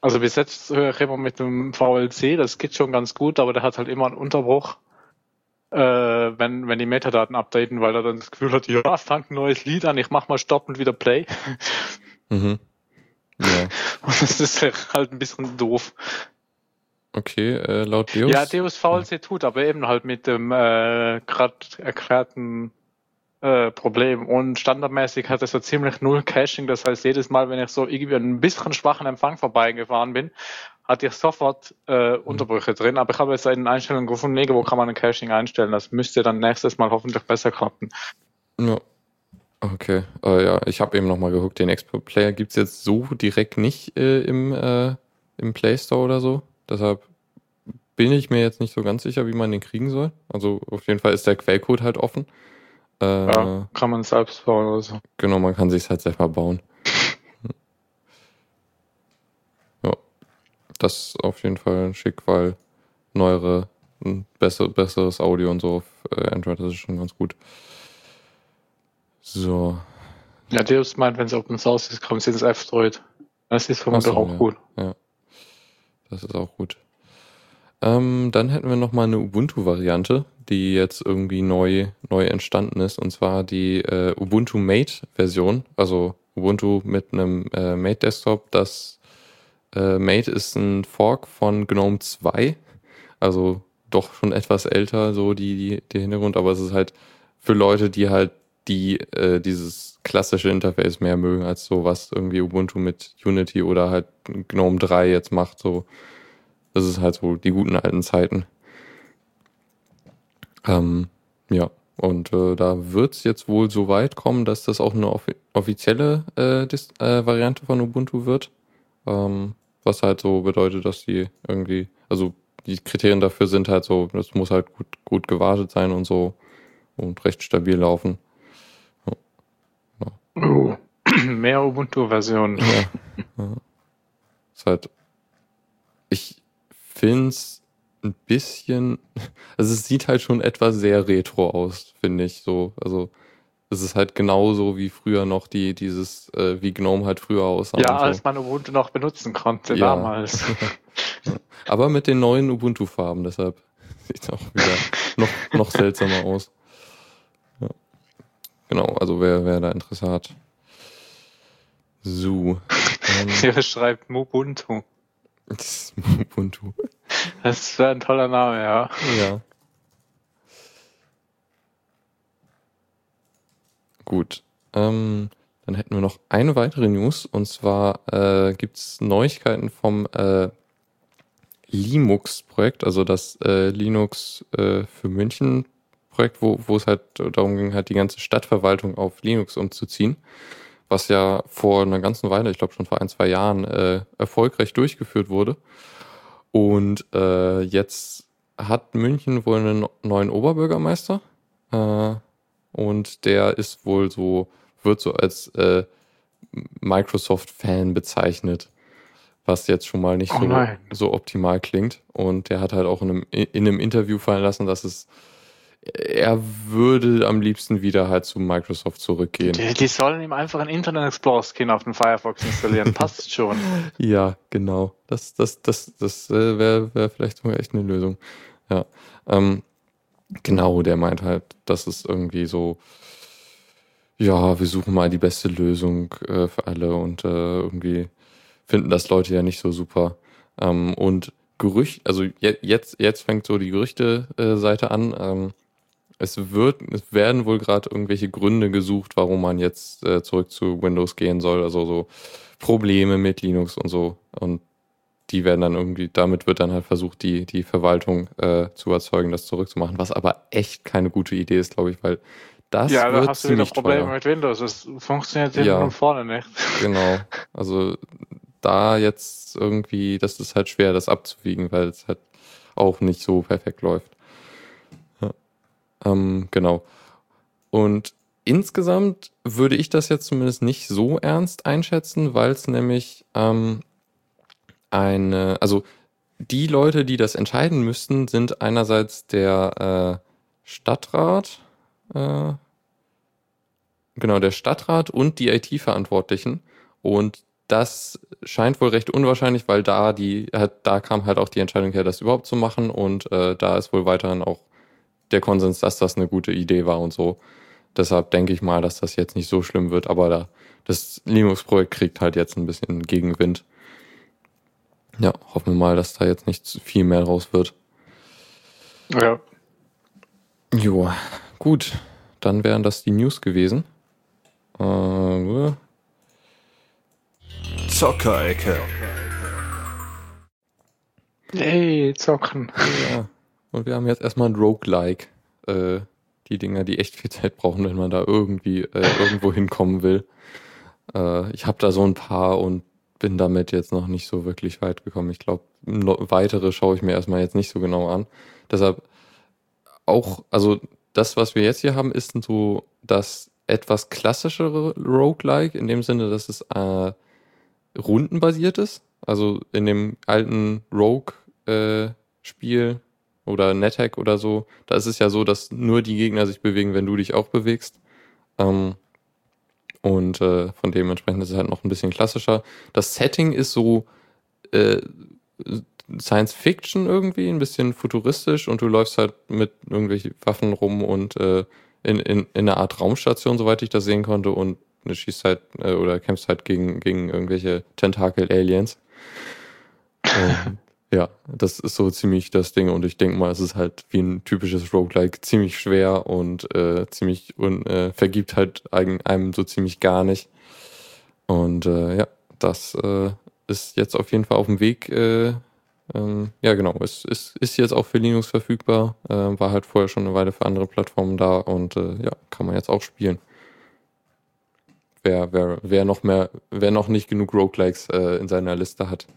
Also bis jetzt höre ich immer mit dem VLC, das geht schon ganz gut, aber der hat halt immer einen Unterbruch, äh, wenn, wenn die Metadaten updaten, weil er dann das Gefühl hat, ja, fangt ein neues Lied an, ich mach mal Stopp und wieder Play. Mhm. Ja, Und das ist halt ein bisschen doof. okay, äh, laut Deus. Ja, Deus VLC tut, aber eben halt mit dem äh, gerade erklärten äh, Problem. Und standardmäßig hat es so ziemlich null Caching. Das heißt, jedes Mal, wenn ich so irgendwie an ein bisschen schwachen Empfang vorbeigefahren bin, hatte ich sofort äh, Unterbrüche drin. Aber ich habe jetzt eine Einstellung gefunden, nee, wo kann man ein Caching einstellen. Das müsste dann nächstes Mal hoffentlich besser klappen. Ja. Okay, äh, ja, ich habe eben nochmal geguckt, den Expo-Player gibt's jetzt so direkt nicht äh, im, äh, im Play Store oder so. Deshalb bin ich mir jetzt nicht so ganz sicher, wie man den kriegen soll. Also auf jeden Fall ist der Quellcode halt offen. Äh, Ja, kann man selbst bauen oder so. Genau, man kann sich halt selber bauen. Das ist auf jeden Fall schick, weil neuere, ein besser, besseres Audio und so auf äh, Android das ist schon ganz gut. So, Ja, Deus meint, wenn es Open Source ist, kommt es ins F-Droid. Das ist vermutlich so, auch ja. gut. das ist auch gut. Ähm, dann hätten wir noch mal eine Ubuntu-Variante, die jetzt irgendwie neu, neu entstanden ist, und zwar die äh, Ubuntu Mate-Version, also Ubuntu mit einem äh, Mate-Desktop. Das äh, Mate ist ein Fork von GNOME 2, also doch schon etwas älter, so die, die, der Hintergrund, aber es ist halt für Leute, die halt die äh, dieses klassische Interface mehr mögen, als so was irgendwie Ubuntu mit Unity oder halt GNOME 3 jetzt macht, so das ist halt so die guten alten Zeiten. Ähm, ja, und äh, da wird es jetzt wohl so weit kommen, dass das auch eine offi offizielle äh, äh, Variante von Ubuntu wird. Ähm, was halt so bedeutet, dass die irgendwie, also die Kriterien dafür sind halt so, das muss halt gut, gut gewartet sein und so und recht stabil laufen. Oh. Mehr Ubuntu-Versionen. Ja. ja. Ist halt, ich finde es ein bisschen, also es sieht halt schon etwas sehr retro aus, finde ich so. Also es ist halt genauso wie früher noch die, dieses, äh, wie GNOME halt früher aussah. Ja, und so. als man Ubuntu noch benutzen konnte Ja. damals. Aber mit den neuen Ubuntu-Farben, deshalb sieht es auch wieder noch, noch seltsamer aus. Ja. Genau, also wer, wer da Interesse hat. So. Ähm, Hier schreibt Ubuntu. das ist Ubuntu. Das wäre ein toller Name, ja. Ja. Gut. Ähm, dann hätten wir noch eine weitere News und zwar äh, gibt es Neuigkeiten vom äh, Linux-Projekt, also das äh, Linux äh, für München Projekt, wo, wo es halt darum ging, halt die ganze Stadtverwaltung auf Linux umzuziehen, was ja vor einer ganzen Weile, ich glaube schon vor ein, zwei Jahren, äh, erfolgreich durchgeführt wurde. Und äh, jetzt hat München wohl einen neuen Oberbürgermeister. Äh, und der ist wohl so, wird so als äh, Microsoft-Fan bezeichnet. Was jetzt schon mal nicht Oh so, so optimal klingt. Und der hat halt auch in einem, in einem Interview fallen lassen, dass es er würde am liebsten wieder halt zu Microsoft zurückgehen. Die, die sollen ihm einfach einen Internet Explorer Skin auf den Firefox installieren. Passt schon. Ja, genau. Das, das, das, das äh, wäre wär vielleicht sogar echt eine Lösung. Ja. Ähm, genau, der meint halt, das ist irgendwie so, ja, wir suchen mal die beste Lösung äh, für alle und äh, irgendwie finden das Leute ja nicht so super. Ähm, und Gerücht, also je, jetzt, jetzt fängt so die Gerüchte-Seite an. Ähm, es wird, es werden wohl gerade irgendwelche Gründe gesucht, warum man jetzt äh, zurück zu Windows gehen soll. Also so Probleme mit Linux und so. Und die werden dann irgendwie, damit wird dann halt versucht, die, die Verwaltung äh, zu überzeugen, das zurückzumachen, was aber echt keine gute Idee ist, glaube ich, weil das ja, da hast du wieder Probleme mit Windows. Das funktioniert hinten Ja. und vorne nicht. Genau. Also da jetzt irgendwie, das ist halt schwer, das abzuwiegen, weil es halt auch nicht so perfekt läuft. Ja. Ähm, genau. Und insgesamt würde ich das jetzt zumindest nicht so ernst einschätzen, weil es nämlich ähm, eine, also die Leute, die das entscheiden müssten, sind einerseits der äh, Stadtrat, äh, genau, der Stadtrat und die IT-Verantwortlichen. Und das scheint wohl recht unwahrscheinlich, weil da die, halt, da kam halt auch die Entscheidung her, das überhaupt zu machen. Und äh, da ist wohl weiterhin auch der Konsens, dass das eine gute Idee war und so. Deshalb denke ich mal, dass das jetzt nicht so schlimm wird, aber da, das Linux-Projekt kriegt halt jetzt ein bisschen Gegenwind. Ja, hoffen wir mal, dass da jetzt nicht zu viel mehr draus wird. Ja. Jo, gut. Dann wären das die News gewesen. Äh, Zockerecke. Ey, zocken. ja. Und wir haben jetzt erstmal ein Roguelike. Äh, die Dinger, die echt viel Zeit brauchen, wenn man da irgendwie äh, irgendwo hinkommen will. Äh, ich habe da so ein paar und bin damit jetzt noch nicht so wirklich weit gekommen. Ich glaube, weitere schaue ich mir erstmal jetzt nicht so genau an. Deshalb auch, also das, was wir jetzt hier haben, ist so das etwas klassischere Roguelike, in dem Sinne, dass es äh, rundenbasiert ist. Also in dem alten Rogue-Spiel oder NetHack oder so, da ist es ja so, dass nur die Gegner sich bewegen, wenn du dich auch bewegst. Ähm, und äh, von dementsprechend ist es halt noch ein bisschen klassischer. Das Setting ist so äh, Science Fiction irgendwie, ein bisschen futuristisch und du läufst halt mit irgendwelchen Waffen rum und äh, in, in, in einer Art Raumstation, soweit ich das sehen konnte, und du schießt halt äh, oder kämpfst halt gegen, gegen irgendwelche Tentakel-Aliens. Ähm, ja, das ist so ziemlich das Ding und ich denke mal, es ist halt wie ein typisches Roguelike ziemlich schwer und äh, ziemlich und äh, vergibt halt einem so ziemlich gar nicht. Und äh, ja, das äh, ist jetzt auf jeden Fall auf dem Weg. Äh, ähm, ja, genau, es ist, ist jetzt auch für Linux verfügbar. Äh, war halt vorher schon eine Weile für andere Plattformen da und ja, kann man jetzt auch spielen. Wer, wer, wer noch mehr, wer noch nicht genug Roguelikes in seiner Liste hat.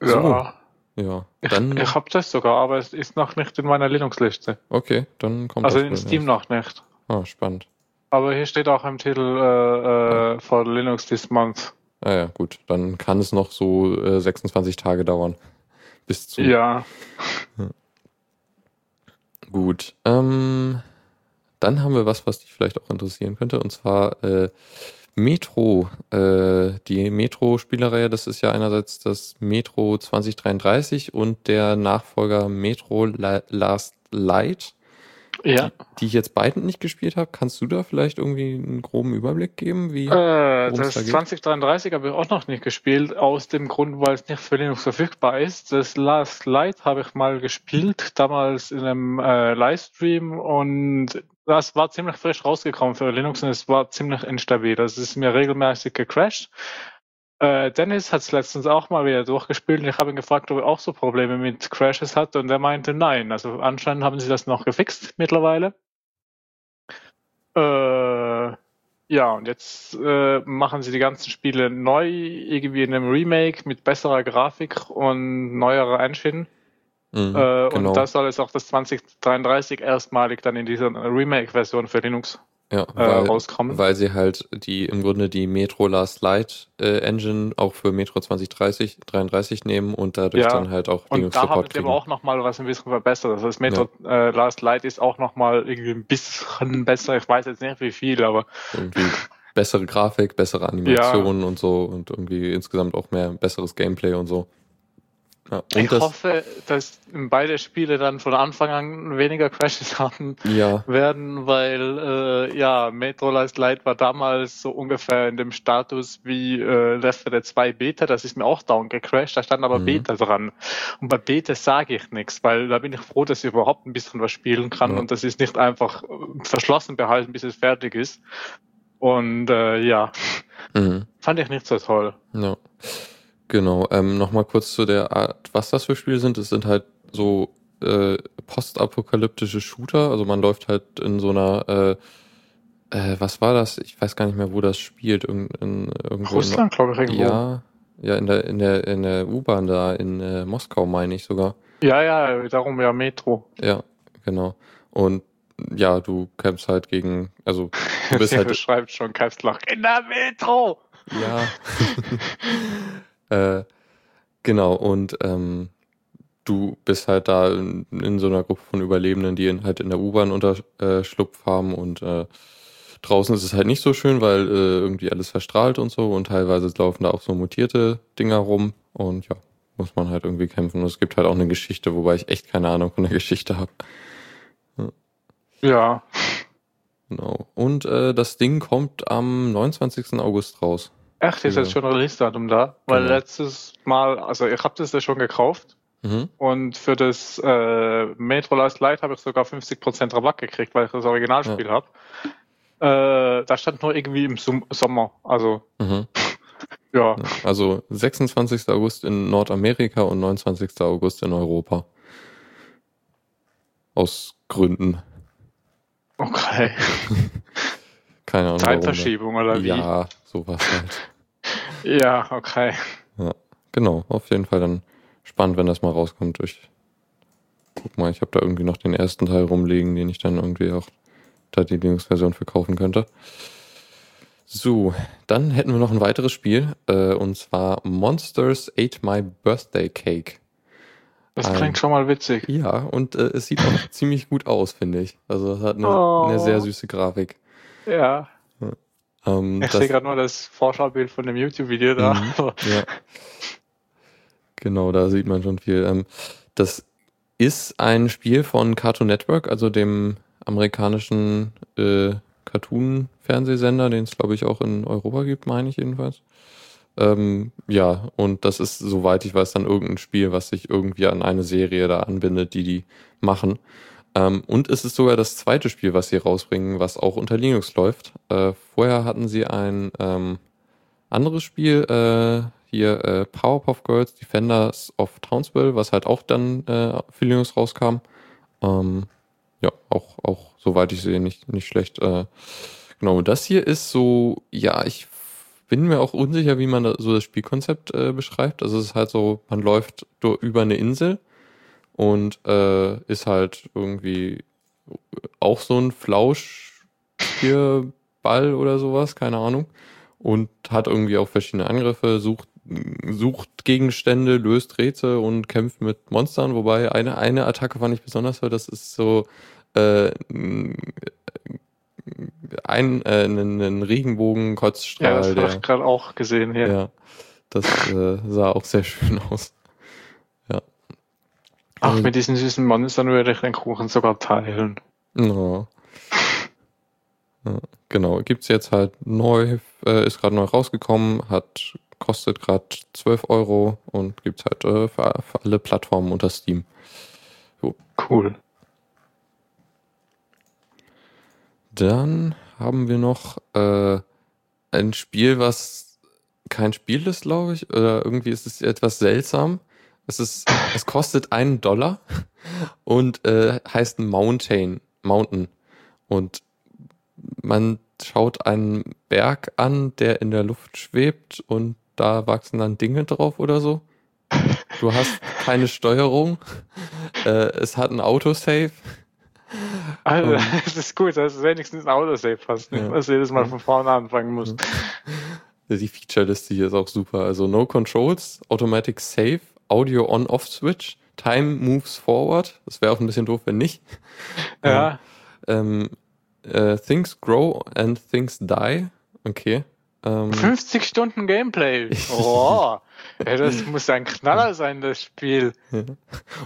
So. Ja. Ja, Ich, dann, ich habe das sogar, aber es ist noch nicht in meiner Linux-Liste. okay, dann kommt Also das in Steam erst. noch nicht. Ah, spannend. Aber hier steht auch im Titel äh, äh, for Linux this month. Ah ja, gut. Dann kann es noch so äh, 26 Tage dauern. Bis zu. Ja. Gut. Ähm, dann haben wir was, was dich vielleicht auch interessieren könnte, und zwar äh, Metro. Äh, die Metro-Spielerreihe, das ist ja einerseits das Metro 2033 und der Nachfolger Metro La Last Light, Ja. die ich jetzt beiden nicht gespielt habe. Kannst du da vielleicht irgendwie einen groben Überblick geben? Wie? Äh, das da geht? 2033 habe ich auch noch nicht gespielt, aus dem Grund, weil es nicht für Linux verfügbar ist. Das Last Light habe ich mal gespielt, damals in einem äh, Livestream und das war ziemlich frisch rausgekommen für Linux und es war ziemlich instabil. Das ist mir regelmäßig gecrashed. Äh, Dennis hat es letztens auch mal wieder durchgespielt und ich habe ihn gefragt, ob er auch so Probleme mit Crashes hat und er meinte nein. Also anscheinend haben sie das noch gefixt mittlerweile. Äh, ja, und jetzt äh, machen sie die ganzen Spiele neu, irgendwie in einem Remake mit besserer Grafik und neuerer Engine. Mhm, Äh, genau. Und da soll es auch das 2033 erstmalig dann in dieser Remake-Version für Linux ja, äh, weil, rauskommen. weil sie halt die im Grunde die Metro Last Light äh, Engine auch für Metro 2030 33 nehmen und dadurch Ja, dann halt auch Und Linux da haben Support sie aber kriegen. auch nochmal was ein bisschen verbessert. Also das Metro äh, Last Light ist auch nochmal irgendwie ein bisschen besser. Ich weiß jetzt nicht wie viel, aber Irgendwie bessere Grafik, bessere Animationen und so und irgendwie insgesamt auch mehr besseres Gameplay und so. Ja, ich das, hoffe, dass beide Spiele dann von Anfang an weniger Crashes haben ja, werden, weil äh, ja, Metro Last Light war damals so ungefähr in dem Status wie äh, Left 4 Dead 2 Beta, das ist mir auch down gecrashed, da stand aber Mhm. Beta dran. Und bei Beta sage ich nichts, weil da bin ich froh, dass ich überhaupt ein bisschen was spielen kann Ja. und das ist nicht einfach äh, verschlossen behalten, bis es fertig ist. Und äh, ja, mhm. fand ich nicht so toll. Ja. Genau. Ähm, Nochmal kurz zu der Art, was das für Spiele sind. Es sind halt so äh, postapokalyptische Shooter. Also man läuft halt in so einer, äh, äh, was war das? Ich weiß gar nicht mehr, wo das spielt. Irgend, in, irgendwo Russland, glaube ich, irgendwo. ja, ja, in der, in der, in der U-Bahn da in äh, Moskau, meine ich sogar. ja, ja, darum ja Metro. Ja, genau. Und ja, du kämpfst halt gegen, also du bist halt beschreibt schon Kapslach. In der Metro! Ja. äh, genau, und ähm, du bist halt da in, in so einer Gruppe von Überlebenden, die in, halt in der U-Bahn Unterschlupf haben und äh, draußen ist es halt nicht so schön, weil äh, irgendwie alles verstrahlt und so und teilweise laufen da auch so mutierte Dinger rum und ja, muss man halt irgendwie kämpfen. Und es gibt halt auch eine Geschichte, wobei ich echt keine Ahnung von der Geschichte habe. Ja, Genau. Und äh, das Ding kommt am 29. August raus. Echt, ist Ja. jetzt schon Release-Datum da? Weil Genau. letztes Mal, also ich habe das ja schon gekauft Mhm. und für das äh, Metro Last Light habe ich sogar 50% Rabatt gekriegt, weil ich das Originalspiel habe. Äh, da stand nur irgendwie im Sommer, also Mhm. ja. Also 26. August in Nordamerika und 29. August in Europa. Aus Gründen. Okay. Keine Ahnung. warum. Zeitverschiebung oder wie? Ja, sowas halt. Ja, okay. Genau, auf jeden Fall dann spannend, wenn das mal rauskommt. Ich guck mal, ich habe da irgendwie noch den ersten Teil rumliegen, den ich dann irgendwie auch da die Linux-Version verkaufen könnte. So, dann hätten wir noch ein weiteres Spiel, äh, und zwar Monsters Ate My Birthday Cake. Das klingt schon mal witzig. Ja, und äh, es sieht auch ziemlich gut aus, finde ich. Also es hat eine, Oh. eine sehr süße Grafik. Ja. Ähm, Ich sehe gerade nur das Vorschaubild von dem YouTube-Video da. Mhm. Ja. Genau, da sieht man schon viel. Ähm, das ist ein Spiel von Cartoon Network, also dem amerikanischen äh, Cartoon-Fernsehsender, den es, glaube ich, auch in Europa gibt, meine ich jedenfalls. Ähm, ja, und das ist, soweit ich weiß, dann irgendein Spiel, was sich irgendwie an eine Serie da anbindet, die die machen. Ähm, und es ist sogar das zweite Spiel, was sie rausbringen, was auch unter Linux läuft. Äh, vorher hatten sie ein ähm, anderes Spiel, äh, hier äh, Powerpuff Girls Defenders of Townsville, was halt auch dann äh, für Linux rauskam. Ähm, ja, auch, auch soweit ich sehe, nicht, nicht schlecht. Äh, genau, das hier ist so, ja, ich bin mir auch unsicher, wie man da so das Spielkonzept äh, beschreibt. Also es ist halt so, man läuft über eine Insel und äh, ist halt irgendwie auch so ein Flausch hier Ball oder sowas, keine Ahnung. und hat irgendwie auch verschiedene Angriffe, sucht, sucht Gegenstände, löst Rätsel und kämpft mit Monstern, wobei eine, eine Attacke fand ich besonders toll, das ist so äh, ein, äh, einen, einen Regenbogen-Kotzstrahl. Ja, das habe ich gerade auch gesehen hier. ja, das äh, sah auch sehr schön aus. Ach, Ähm, mit diesen süßen Monstern würde ich den Kuchen sogar teilen. Ja. Ja, genau, gibt's jetzt halt neu, äh, ist gerade neu rausgekommen, hat kostet gerade 12 Euro und gibt's halt äh, für, für alle Plattformen unter Steam. Cool. Dann haben wir noch äh, ein Spiel, was kein Spiel ist, glaube ich, oder irgendwie ist es etwas seltsam. Es ist, es kostet einen Dollar und äh, heißt Mountain, Mountain. Und man schaut einen Berg an, der in der Luft schwebt und da wachsen dann Dinge drauf oder so. Du hast keine Steuerung. Äh, es hat ein Autosave. Also, das ist gut, dass du wenigstens ein Autosave hast. Nicht, Ja. dass du jedes Mal von vorne anfangen musst. Die Feature-Liste hier ist auch super. Also No Controls, Automatic Save, Audio On-Off-Switch, Time Moves Forward. Das wäre auch ein bisschen doof, wenn nicht. Ja, Ähm, äh, things Grow and Things Die. Okay. Ähm, 50 Stunden Gameplay. Oh, ja, das muss ein Knaller sein, das Spiel.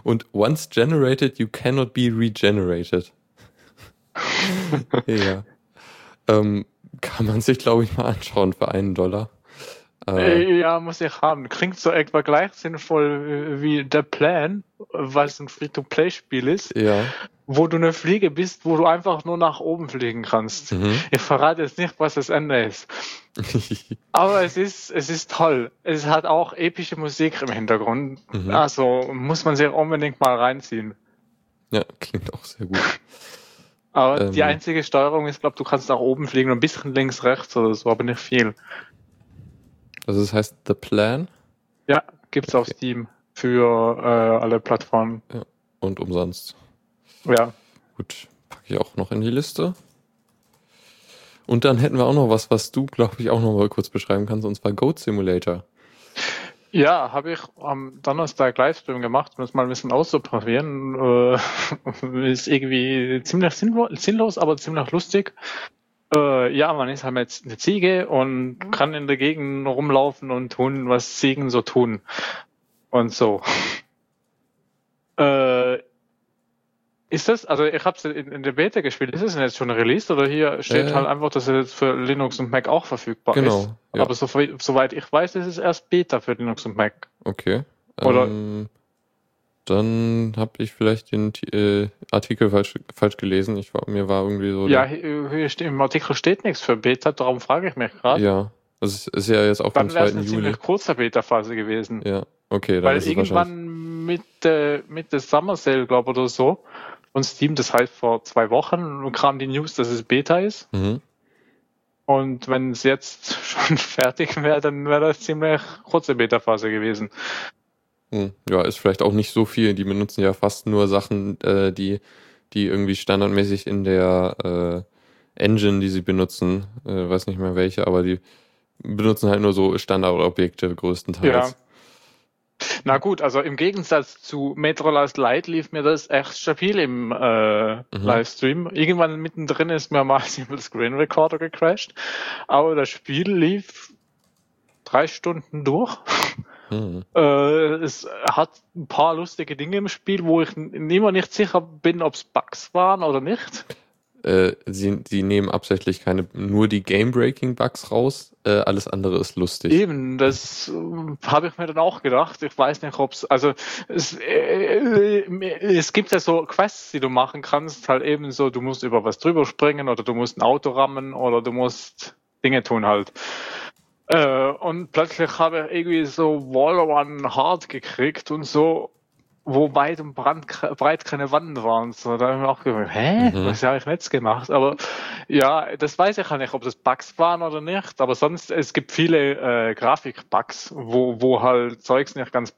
und once generated, you cannot be regenerated. ja. Ähm, kann man sich, glaube ich, mal anschauen für einen Dollar. Äh, Äh, Ja, muss ich haben. Klingt so etwa gleich sinnvoll wie The Plan, weil es ein Free-to-Play-Spiel ist, ja. wo du eine Fliege bist, wo du einfach nur nach oben fliegen kannst. Mhm. Ich verrate jetzt nicht, was das Ende ist. Aber es ist, es ist toll. Es hat auch epische Musik im Hintergrund. Mhm. Also muss man sich unbedingt mal reinziehen. ja, klingt auch sehr gut. Aber Ähm. die einzige Steuerung ist, glaube du kannst nach oben fliegen und ein bisschen links, rechts oder so, aber nicht viel. Also das heißt The Plan Ja, gibt's auf Okay. Steam für äh, alle Plattformen. und umsonst. Ja. Gut, packe ich auch noch in die Liste. Und dann hätten wir auch noch was, was du, glaube ich, auch noch mal kurz beschreiben kannst, und zwar Goat Simulator. Ja, habe ich am Donnerstag Livestream gemacht, um das mal ein bisschen auszuprobieren. Äh, ist irgendwie ziemlich sinnlo- sinnlos, aber ziemlich lustig. Äh, ja, man ist halt jetzt eine Ziege und kann in der Gegend rumlaufen und tun, was Ziegen so tun. Und so. Äh, ist das, also ich habe es in, in der Beta gespielt, ist es denn jetzt schon released oder hier steht Äh. halt einfach, dass es jetzt für Linux und Mac auch verfügbar Genau, ist? ja. Aber so, soweit ich weiß, ist es erst Beta für Linux und Mac. Okay. Oder- Ähm, dann habe ich vielleicht den äh, Artikel falsch, falsch gelesen. Ich war, mir war irgendwie so. Ja, hier, steht, im Artikel steht nichts für Beta, darum frage ich mich gerade. ja. Das ist, ist ja jetzt auch vom Dann wäre es 2. eine Juli. ziemlich kurze Beta-Phase gewesen. Ja, okay, dann Weil ist irgendwann mit, äh, mit der Summer Sale, glaube ich, oder so, von Steam, das heißt vor zwei Wochen, kam die News, dass es Beta ist. Mhm. Und wenn es jetzt schon fertig wäre, dann wäre das ziemlich kurze Beta-Phase gewesen. Hm, Ja, ist vielleicht auch nicht so viel. Die benutzen ja fast nur Sachen, äh, die, die irgendwie standardmäßig in der äh, Engine, die sie benutzen, äh, weiß nicht mehr welche, aber die benutzen halt nur so Standardobjekte größtenteils. Na gut, also im Gegensatz zu Metro Last Light lief mir das echt stabil im äh, Mhm. Livestream. Irgendwann mittendrin ist mir mal Simple Screen Recorder gecrashed, aber das Spiel lief drei Stunden durch. Hm. Äh, es hat ein paar lustige Dinge im Spiel, wo ich immer nicht sicher bin, ob es Bugs waren oder nicht. Äh, sie, sie nehmen absichtlich keine, nur die Game-Breaking-Bugs raus, äh, alles andere ist lustig. Eben, das äh, habe ich mir dann auch gedacht. Ich weiß nicht, ob es, also es, äh, es gibt ja so Quests, die du machen kannst, halt eben so, du musst über was drüber springen oder du musst ein Auto rammen oder du musst Dinge tun halt. Äh, und plötzlich habe ich irgendwie so Wall Run Hard gekriegt und so. Wo weit und brand, breit keine Wanden waren. So, da habe ich mir auch gedacht, hä, Mhm. was habe ich jetzt gemacht? Aber ja, das weiß ich ja nicht, ob das Bugs waren oder nicht. Aber sonst, es gibt viele äh, Grafik-Bugs, wo, wo halt Zeugs nicht ganz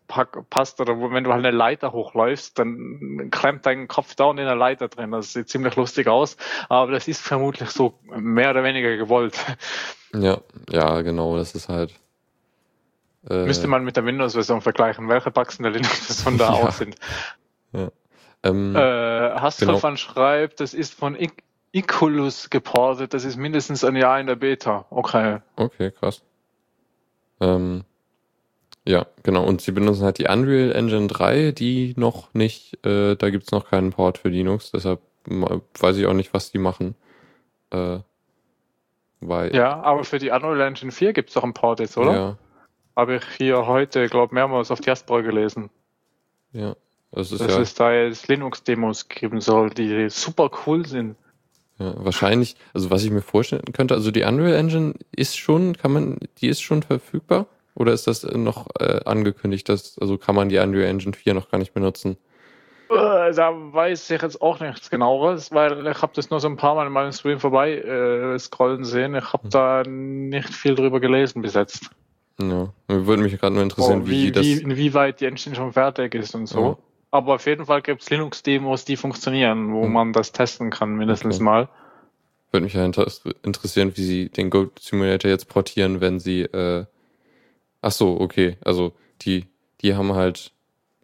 passt oder wo, wenn du halt eine Leiter hochläufst, dann klemmt dein Kopf da und in der Leiter drin. Das sieht ziemlich lustig aus, aber das ist vermutlich so mehr oder weniger gewollt. Ja, ja, genau, das ist halt. Äh, Müsste man mit der Windows-Version vergleichen, welche Bugs in der Linux-Version da Ja. aus sind. ähm, Äh, Genau. schreibt, das ist von I Iculus geportet, das ist mindestens ein Jahr in der Beta. Okay. Okay, krass. Ähm, ja, genau. Und sie benutzen halt die Unreal Engine 3, die noch nicht, äh, da gibt's noch keinen Port für Linux, deshalb weiß ich auch nicht, was die machen. Äh, weil, Ja, aber für die Unreal Engine 4 gibt's doch einen Port jetzt, oder? Ja, Habe ich hier heute, glaube mehrmals auf Diaspora gelesen. ja. Das ist dass ja, es da jetzt Linux-Demos geben soll, die super cool sind. ja wahrscheinlich, also was ich mir vorstellen könnte, also die Unreal Engine ist schon, kann man, die ist schon verfügbar? Oder ist das noch äh, angekündigt, dass, also kann man die Unreal Engine 4 noch gar nicht benutzen? Äh, Da weiß ich jetzt auch nichts genaueres, weil ich habe das nur so ein paar Mal in meinem Stream vorbei äh, scrollen sehen. Ich Hm. habe da nicht viel drüber gelesen bis jetzt. Ja, mir würde mich gerade nur interessieren, Oh, wie, wie, das. wie, inwieweit die Engine schon fertig ist und so. Ja. Aber auf jeden Fall gibt's Linux-Demos, die funktionieren, wo Hm. man das testen kann, mindestens Okay. mal. Würde mich ja inter interessieren, wie sie den Goat Simulator jetzt portieren, wenn sie, äh, ach so, okay, also die, die haben halt,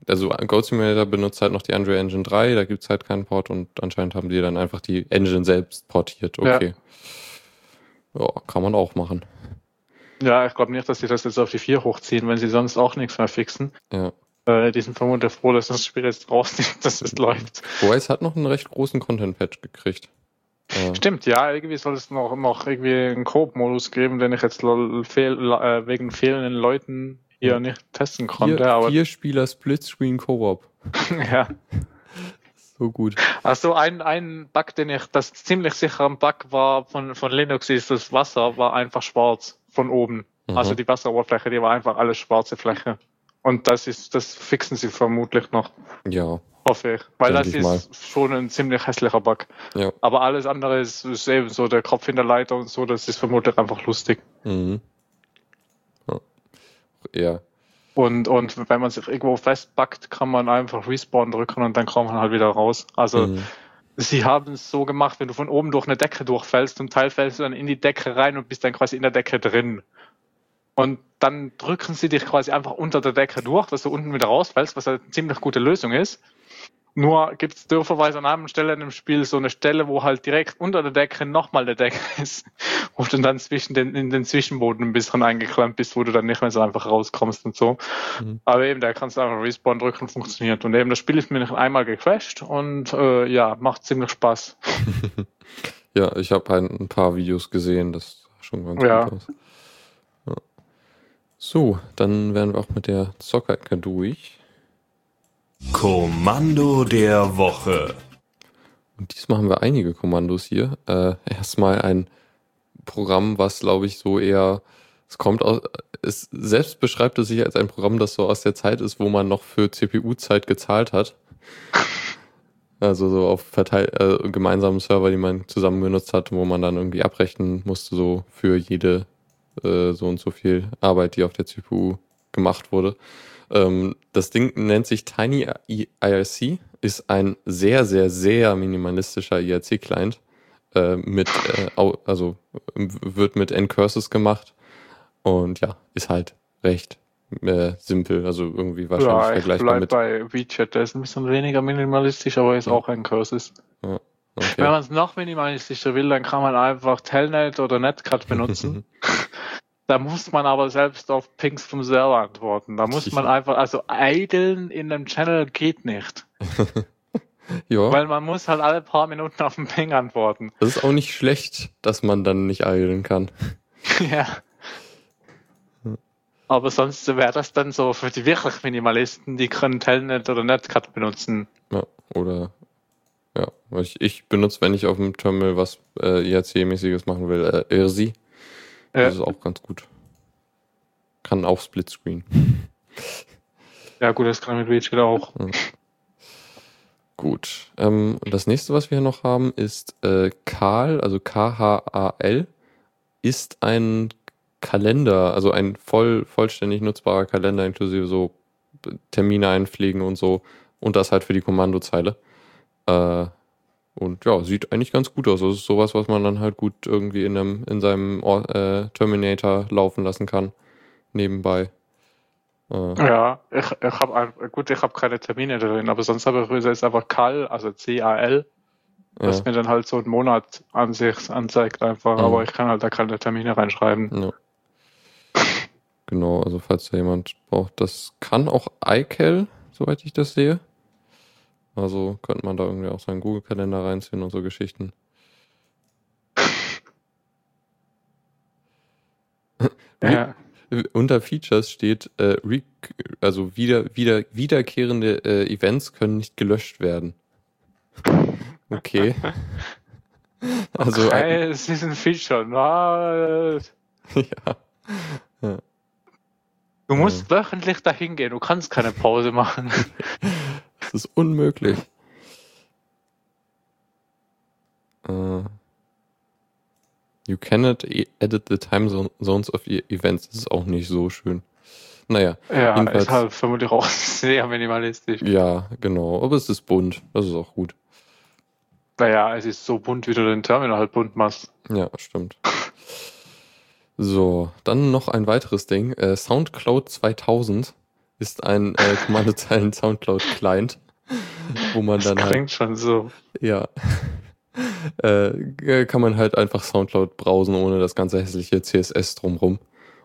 also Goat Simulator benutzt halt noch die Unreal Engine 3, da gibt's halt keinen Port und anscheinend haben die dann einfach die Engine selbst portiert, okay. Ja, kann man auch machen. Ja, ich glaube nicht, dass sie das jetzt auf die 4 hochziehen, wenn sie sonst auch nichts mehr fixen. Ja. Äh, die sind vermutlich froh, dass das Spiel jetzt draußen ist, dass es läuft. Wise hat noch einen recht großen Content-Patch gekriegt. Äh, Stimmt, ja, irgendwie soll es noch, noch irgendwie einen Coop-Modus geben, den ich jetzt fehl, äh, wegen fehlenden Leuten hier Ja. nicht testen konnte. vier, aber vier Spieler Splitscreen Co-op. ja. So gut. Also ein, ein Bug, den ich, das ziemlich sicher ein Bug war von, von Linux, ist das Wasser war einfach schwarz von oben. Mhm. Also die Wasseroberfläche, die war einfach alles schwarze Fläche. Und das ist, das fixen sie vermutlich noch, Ja, hoffe ich. Weil Denk das ich ist schon ein ziemlich hässlicher Bug. ja. Aber alles andere ist, ist eben so, der Kopf in der Leiter und so, das ist vermutlich einfach lustig. Mhm. Ja. Ja. Und, und wenn man sich irgendwo festbackt, kann man einfach Respawn drücken und dann kommt man halt wieder raus. Also Mhm. Sie haben es so gemacht, wenn du von oben durch eine Decke durchfällst, zum Teil fällst du dann in die Decke rein und bist dann quasi in der Decke drin. Und dann drücken sie dich quasi einfach unter der Decke durch, dass du unten wieder rausfällst, was eine ziemlich gute Lösung ist. Nur gibt es dürferweise an einer Stelle in dem Spiel so eine Stelle, wo halt direkt unter der Decke nochmal eine Decke ist, wo du dann zwischen den, in den Zwischenboden ein bisschen eingeklemmt bist, wo du dann nicht mehr so einfach rauskommst und so. Mhm. Aber eben, da kannst du einfach Respawn drücken, funktioniert. Und eben, das Spiel ist mir nicht einmal gecrashed und äh, ja, macht ziemlich Spaß. Ja, ich habe halt ein paar Videos gesehen, das sah schon ganz Ja. gut aus. Ja. So, dann wären wir auch mit der Zockerecke durch. Kommando der Woche. Und diesmal haben wir einige Kommandos hier. Äh, erstmal ein Programm, was glaube ich so eher, es kommt aus, es selbst beschreibt es sich als ein Programm, das so aus der Zeit ist, wo man noch für CPU-Zeit gezahlt hat. Also so auf verteil äh, gemeinsamen Server, die man zusammen genutzt hat, wo man dann irgendwie abrechnen musste, so für jede äh, so und so viel Arbeit, die auf der CPU gemacht wurde. Ähm, das Ding nennt sich Tiny IRC, ist ein sehr, sehr, sehr minimalistischer IRC-Client. Äh, mit, äh, also wird mit N-Curses gemacht und ja, ist halt recht äh, simpel, also irgendwie wahrscheinlich Ja, ich vergleichbar mit. bei WeChat, der ist ein bisschen weniger minimalistisch, aber ist Ja. auch ein Curses. Wenn Okay. man es noch minimalistischer will, dann kann man einfach Telnet oder Netcat benutzen. Da muss man aber selbst auf Pings vom Server antworten. Da muss man einfach, also idlen in einem Channel geht nicht. ja, Weil man muss halt alle paar Minuten auf den Ping antworten. das ist auch nicht schlecht, dass man dann nicht eilen kann. ja. Aber sonst wäre das dann so für die wirklich Minimalisten, die können Telnet oder Netcat benutzen. Ja, oder ja, ich, ich benutze, wenn ich auf dem Terminal was äh, IRC-mäßiges machen will, äh, IRSI. Ja. Das ist auch ganz gut. Kann auch Splitscreen. Ja, gut, das kann mit WCL auch. Gut. Ähm, und das nächste, was wir hier noch haben, ist äh, Karl, also K-H-A-L, ist ein Kalender, also ein voll, vollständig nutzbarer Kalender, inklusive so Termine einpflegen und so. Und das halt für die Kommandozeile. Äh, und ja, sieht eigentlich ganz gut aus. Das ist sowas, was man dann halt gut irgendwie in, einem, in seinem äh, Terminator laufen lassen kann. Nebenbei. Äh, Ja, ich, ich habe gut, ich habe keine Termine drin, aber sonst habe ich jetzt einfach CAL, also C-A-L, das ja, mir dann halt so einen Monat an sich anzeigt einfach, Mhm. aber ich kann halt da keine Termine reinschreiben. ja. Genau, also falls da jemand braucht, das kann auch iCal, soweit ich das sehe. Also könnte man da irgendwie auch seinen Google-Kalender reinziehen und so Geschichten. Ja, Unter Features steht, äh, also wieder, wieder, wiederkehrende äh, Events können nicht gelöscht werden. Okay. Also ein, okay, es ist ein Feature. Na, ja, du musst wöchentlich dahin gehen, du kannst keine Pause machen. Das ist unmöglich. Äh, you cannot e- edit the time zone zones of e events. Das ist auch nicht so schön. Naja, Ja, Jedenfalls- ist halt vermutlich auch sehr minimalistisch. ja, genau. Aber es ist bunt. Das ist auch gut. Naja, es ist so bunt, wie du den Terminal halt bunt machst. Ja, stimmt. So, dann noch ein weiteres Ding. Äh, SoundCloud 2000 ist ein äh, Kommandozeilen Soundcloud Client, wo man Das dann halt, klingt schon so. ja, äh, kann man halt einfach Soundcloud browsen ohne das ganze hässliche CSS drumrum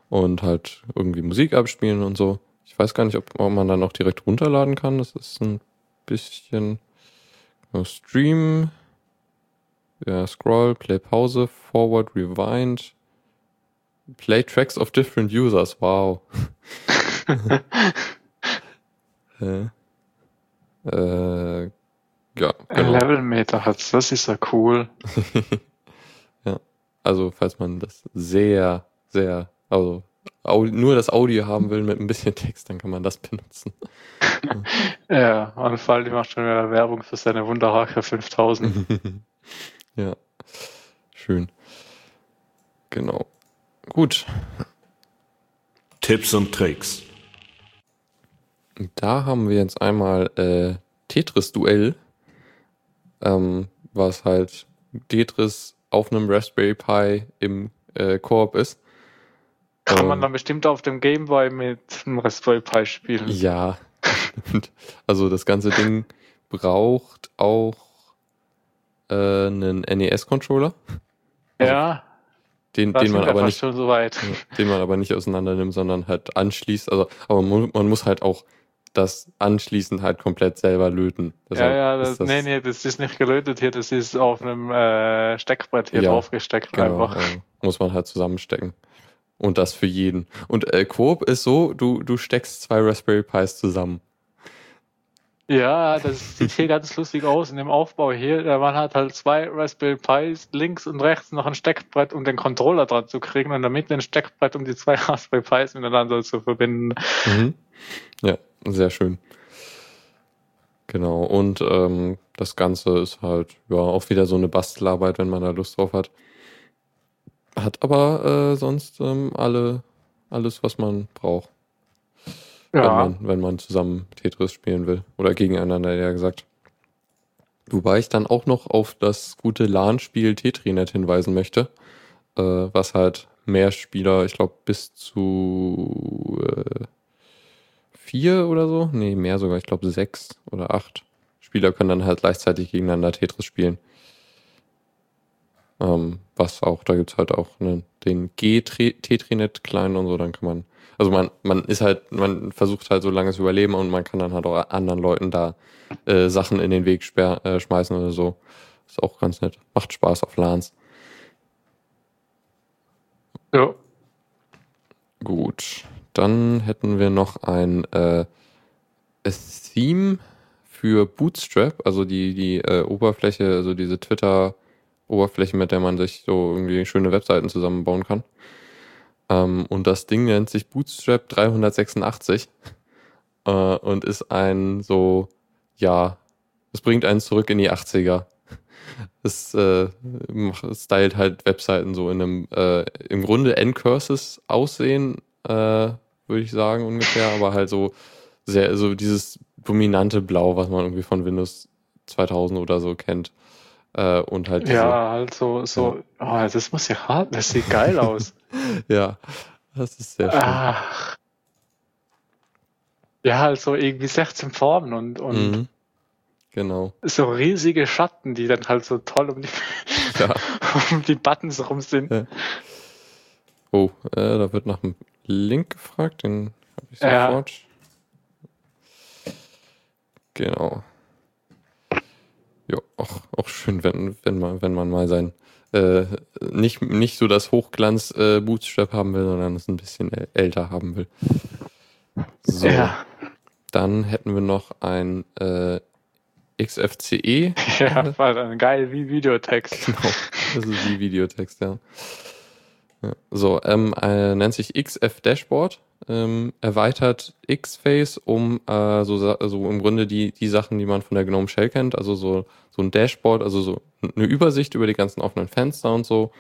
und halt irgendwie Musik abspielen und so. Ich weiß gar nicht, ob, ob man dann auch direkt runterladen kann. Das ist ein bisschen oh, Stream, ja, Scroll, Play Pause, Forward, Rewind, Play Tracks of different users. Wow. äh, äh, ja, Ein genau. Levelmeter hat's, das ist ja cool. ja. Also, falls man das sehr, sehr, also nur das Audio haben will mit ein bisschen Text, dann kann man das benutzen. Ja, und Faldi macht schon wieder Werbung für seine Wunderhaker 5000. ja. Schön. Genau. Gut. Tipps und Tricks. Da haben wir jetzt einmal äh, Tetris-Duell, ähm, was halt Tetris auf einem Raspberry Pi im äh, Koop ist. Kann man Ähm, dann bestimmt auf dem Gameboy mit einem Raspberry Pi spielen. Ja. also das ganze Ding braucht auch äh, einen NES-Controller, Ja, den, den man aber nicht, so den man aber nicht auseinander nimmt, sondern halt anschließt. Also, aber man, man muss halt auch das Anschließen halt komplett selber löten. Ja, Deshalb ja, ist das, nee, nee, das ist nicht gelötet hier, das ist auf einem äh, Steckbrett hier Ja, draufgesteckt Genau, einfach. äh, muss man halt zusammenstecken. Und das für jeden. Und äh, Coop ist so, du, du steckst zwei Raspberry Pis zusammen. Ja, das sieht hier ganz lustig aus in dem Aufbau hier. Der Mann hat halt zwei Raspberry Pis, links und rechts noch ein Steckbrett, um den Controller dran zu kriegen und damit ein Steckbrett, um die zwei Raspberry Pis miteinander zu verbinden. Mhm. Ja, sehr schön. Genau. Und ähm, das Ganze ist halt ja auch wieder so eine Bastelarbeit, wenn man da Lust drauf hat. Hat aber äh, sonst ähm, alle, alles, was man braucht, wenn, Ja, man, wenn man zusammen Tetris spielen will. Oder gegeneinander, ja gesagt. Wobei ich dann auch noch auf das gute LAN-Spiel Tetrinet hinweisen möchte, äh, was halt mehr Spieler, ich glaube, bis zu äh, vier oder so, nee, mehr sogar, ich glaube sechs oder acht Spieler können dann halt gleichzeitig gegeneinander Tetris spielen. Ähm, was auch, da gibt's halt auch einen, den G-Tetrinet-Client und so, dann kann man, also man, man ist halt, man versucht halt so lange zu überleben und man kann dann halt auch anderen Leuten da äh, Sachen in den Weg sperr, äh, schmeißen oder so. Ist auch ganz nett. Macht Spaß auf LANs. ja. Gut. Dann hätten wir noch ein äh, Theme für Bootstrap, also die, die äh, Oberfläche, also diese Twitter-Oberfläche, mit der man sich so irgendwie schöne Webseiten zusammenbauen kann. Ähm, und das Ding nennt sich Bootstrap 386. äh, und ist ein so, ja, es bringt einen zurück in die 80er. Es äh, stylt halt Webseiten so in einem, äh, im Grunde N-Curses aussehen, äh, würde ich sagen ungefähr, aber halt so sehr, so dieses dominante Blau, was man irgendwie von Windows 2000 oder so kennt. Äh, und halt diese, Ja, also so, oh, das muss ja hart, das sieht geil aus. ja, das ist sehr schön. Ach. Ja, halt so irgendwie 16 Farben und, und Mhm. Genau. so riesige Schatten, die dann halt so toll um die, Ja. um die Buttons rum sind. Ja. Oh, äh, da wird nach dem Link gefragt, den habe ich Ja. sofort. Genau. Ja, auch, auch schön, wenn, wenn, man, wenn man mal sein äh, nicht, nicht so das Hochglanz äh, Bootstrap haben will, sondern es ein bisschen äl- älter haben will. So, Ja, dann hätten wir noch ein äh, XFCE. ja, war dann geil wie Videotext. Genau, das ist wie Videotext, ja. So, ähm, äh, nennt sich XF Dashboard, ähm, erweitert X-Face um äh, so, so im Grunde die, die Sachen, die man von der GNOME Shell kennt, also so, so ein Dashboard, also so eine Übersicht über die ganzen offenen Fenster und so.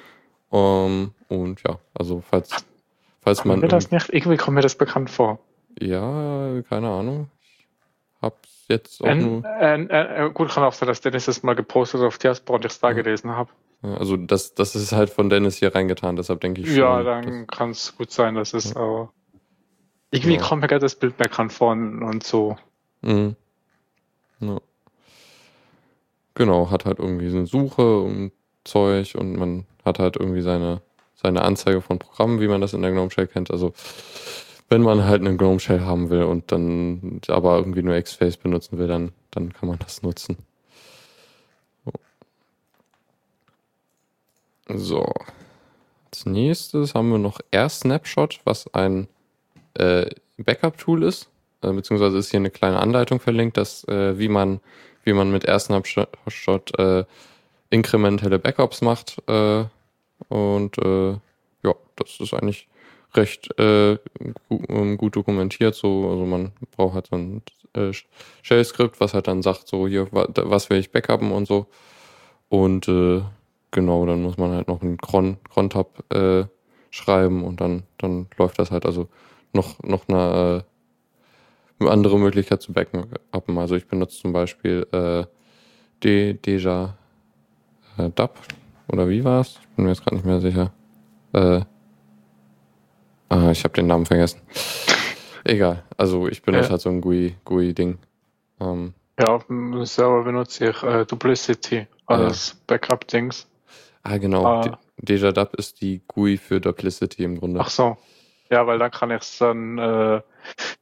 Ähm, und ja, also falls, falls Kommt man. mir das nicht? Irgendwie kommt mir das bekannt vor. ja, keine Ahnung. Ich hab's jetzt auch N, nur. N, gut, kann auch sein, dass Dennis das mal gepostet auf Diaspora und ich es da gelesen habe. Ja, Also das, das ist halt von Dennis hier reingetan, deshalb denke ich schon. Ja, dann kann es gut sein, dass es aber. Irgendwie Ja. kommt mir gerade das Bild bekannt vor und, und so. Mhm. Ja. Genau, hat halt irgendwie so eine Suche und Zeug und man hat halt irgendwie seine, seine Anzeige von Programmen, wie man das in der GNOME Shell kennt. Also wenn man halt eine GNOME Shell haben will und dann aber irgendwie nur Xface benutzen will, dann, dann kann man das nutzen. So. Als nächstes haben wir noch Air Snapshot, was ein äh, Backup-Tool ist äh, beziehungsweise ist hier eine kleine Anleitung verlinkt, dass äh, wie man wie man mit AirSnapshot äh, inkrementelle Backups macht äh, und äh, ja, das ist eigentlich recht äh, gu ähm, gut dokumentiert. So, also man braucht halt so ein äh, Shell-Skript, was halt dann sagt, so hier wa was will ich backuppen und so und äh, genau, dann muss man halt noch einen Cron Cron-Tab äh, schreiben und dann dann läuft das halt also noch noch eine äh, andere Möglichkeit zu backuppen. Also ich benutze zum Beispiel äh, De Deja äh, Dub oder wie war es? Ich bin mir jetzt gerade nicht mehr sicher. Äh, ah, ich habe den Namen vergessen. Egal. Also ich benutze Ja. halt so ein GUI GUI Ding. Ähm, Ja, auf dem Server benutze ich äh, Duplicity als Backup-Dings. Ah genau. Ah. De Deja Dub ist die GUI für Duplicity im Grunde. Ach so. Ja, weil dann kann ich es dann äh,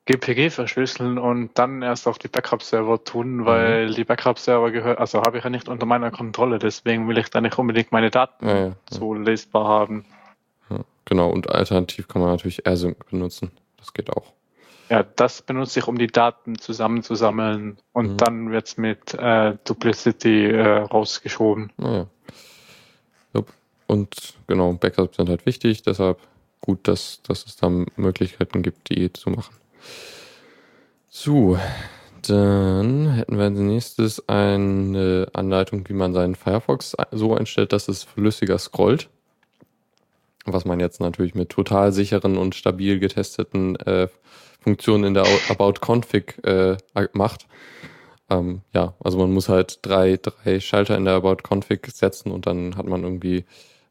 GPG verschlüsseln und dann erst auf die Backup-Server tun, weil die Backup-Server gehören, also habe ich ja nicht unter meiner Kontrolle, deswegen will ich da nicht unbedingt meine Daten Ja, ja, ja. so lesbar haben. Ja, genau. Und alternativ kann man natürlich AirSync benutzen. Das geht auch. Ja, das benutze ich, um die Daten zusammenzusammeln und Mhm. dann wird's mit äh, Duplicity äh, rausgeschoben. Naja. Und genau, Backups sind halt wichtig, deshalb gut, dass, dass es da Möglichkeiten gibt, die zu machen. So, dann hätten wir als nächstes eine Anleitung, wie man seinen Firefox so einstellt, dass es flüssiger scrollt. Was man jetzt natürlich mit total sicheren und stabil getesteten äh, Funktionen in der About Config äh, macht. Ähm, ja, also man muss halt drei, drei Schalter in der About Config setzen und dann hat man irgendwie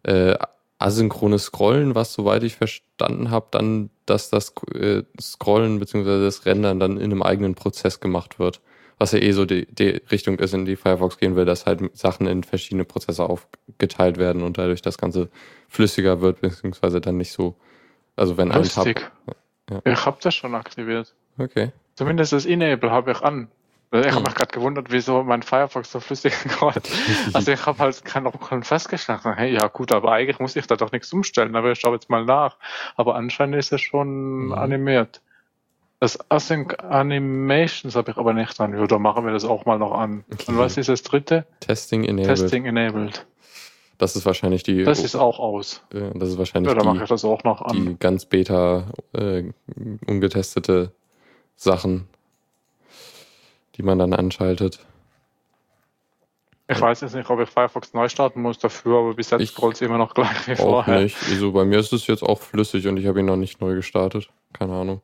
äh, asynchrones Scrollen, was soweit ich verstanden habe, dann, dass das äh, Scrollen bzw. das Rendern dann in einem eigenen Prozess gemacht wird. Was ja eh so die, die Richtung ist, in die Firefox gehen will, dass halt Sachen in verschiedene Prozesse aufgeteilt werden und dadurch das Ganze flüssiger wird, beziehungsweise dann nicht so, also wenn ein Tab. Ja. Ich habe das schon aktiviert. Okay. Zumindest das Enable habe ich an. Ich habe Hm. mich gerade gewundert, wieso mein Firefox so flüssig scrollt. Also ich habe halt keinen kein festgestellt. Hey, ja gut, aber eigentlich muss ich da doch nichts umstellen. Aber ich schaue jetzt mal nach. Aber anscheinend ist es schon Mhm. animiert. Das Async Animations habe ich aber nicht an. Ja, da machen wir das auch mal noch an. Okay. Und was ist das dritte? Testing enabled. Testing enabled. Das ist wahrscheinlich die, Das ist auch aus. äh, das ist wahrscheinlich Ja, da mache ich das auch noch an. die ganz beta äh, ungetestete Sachen. Die man dann anschaltet. Ich weiß jetzt nicht, ob ich Firefox neu starten muss dafür, aber bis jetzt scrollt es immer noch gleich wie Auch vorher. nicht. Also bei mir ist es jetzt auch flüssig und ich habe ihn noch nicht neu gestartet. Keine Ahnung.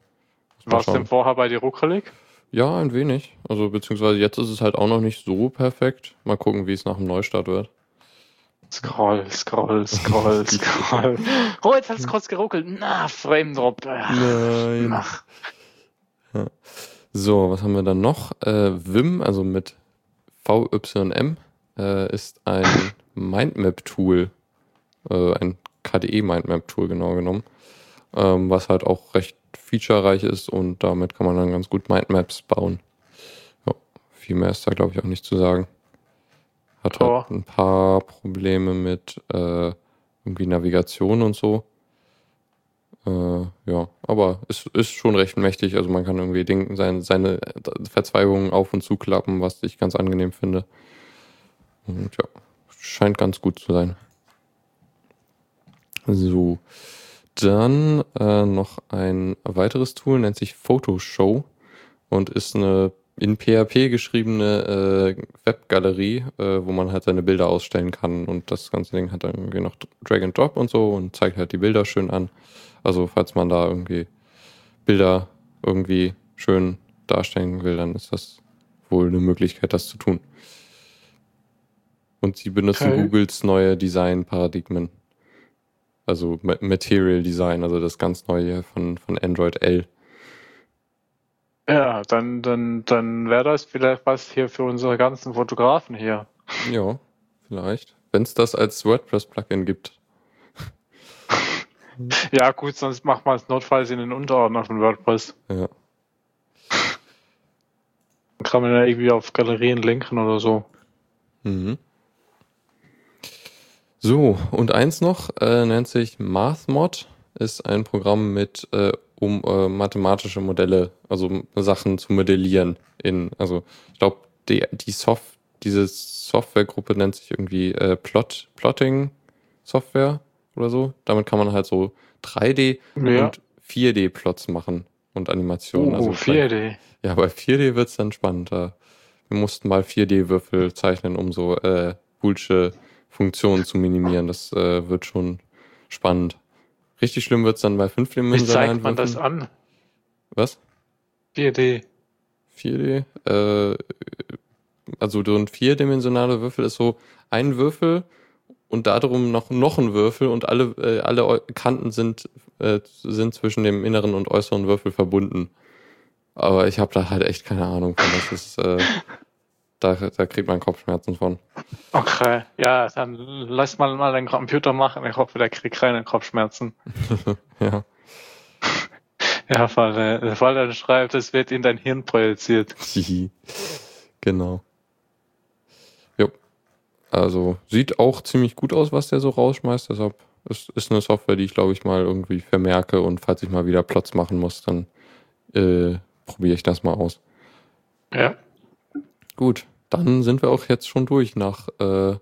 War es denn vorher bei dir ruckelig? Ja, ein wenig. Also beziehungsweise jetzt ist es halt auch noch nicht so perfekt. Mal gucken, wie es nach dem Neustart wird. Scroll, scroll, scroll, scroll. Oh, jetzt hat es kurz geruckelt. Na, Frame Drop. Nein. Ach, So, was haben wir dann noch? Äh, Vim, also mit VYM, äh, ist ein Mindmap-Tool. Äh, ein KDE-Mindmap-Tool, genau genommen. Ähm, was halt auch recht featurereich ist und damit kann man dann ganz gut Mindmaps bauen. Ja, viel mehr ist da, glaube ich, auch nicht zu sagen. Hat halt ein paar Probleme mit äh, irgendwie Navigation und so. Äh, ja, aber es ist schon recht mächtig. Also man kann irgendwie Ding, sein, seine Verzweigungen auf und zuklappen, was ich ganz angenehm finde. Und ja, scheint ganz gut zu sein. So, dann äh, noch ein weiteres Tool, nennt sich Photoshow und ist eine in PHP geschriebene äh, Webgalerie, äh, wo man halt seine Bilder ausstellen kann und das ganze Ding hat dann irgendwie noch Drag and Drop und so und zeigt halt die Bilder schön an. Also falls man da irgendwie Bilder irgendwie schön darstellen will, dann ist das wohl eine Möglichkeit, das zu tun. Und sie benutzen Okay. Googles neue Design-Paradigmen. Also Ma- Material Design, also das ganz neue von, von Android L. Ja, dann, dann, dann wäre das vielleicht was hier für unsere ganzen Fotografen hier. Ja, vielleicht. Wenn es das als WordPress-Plugin gibt. Ja, gut, sonst macht man es notfalls in den Unterordner von WordPress. Ja. Dann kann man ja irgendwie auf Galerien linken oder so. Mhm. So, und eins noch, äh, nennt sich MathMod, ist ein Programm mit, äh, um äh, mathematische Modelle, also Sachen zu modellieren. In, also ich glaube, die, die Soft, diese Softwaregruppe nennt sich irgendwie äh, Plot, Plotting Software oder so. Damit kann man halt so 3D Ja. und 4D-Plots machen und Animationen. Oh, also 4D. ja, bei 4D wird's dann spannend. Da- Wir mussten mal 4D-Würfel zeichnen, um so äh, Boolsche Funktionen zu minimieren. Das äh, wird schon spannend. Richtig schlimm wird's dann bei Wie fünfdimensionalen zeigt man das an? Was? 4D. 4D? Äh, also so ein vierdimensionaler Würfel ist so ein Würfel und darum noch, noch ein Würfel und alle, äh, alle Kanten sind, äh, sind zwischen dem inneren und äußeren Würfel verbunden. Aber ich habe da halt echt keine Ahnung von. Das ist, äh, da, da kriegt man Kopfschmerzen von. Okay, ja, dann lass mal mal den Computer machen. Ich hoffe, der kriegt keine Kopfschmerzen. Ja. Ja, weil, äh, weil er schreibt, es wird in dein Hirn projiziert. Genau. Also sieht auch ziemlich gut aus, was der so rausschmeißt. Deshalb ist, ist eine Software, die ich glaube ich mal irgendwie vermerke und falls ich mal wieder Platz machen muss, dann äh, probiere ich das mal aus. Ja. Gut, dann sind wir auch jetzt schon durch nach äh,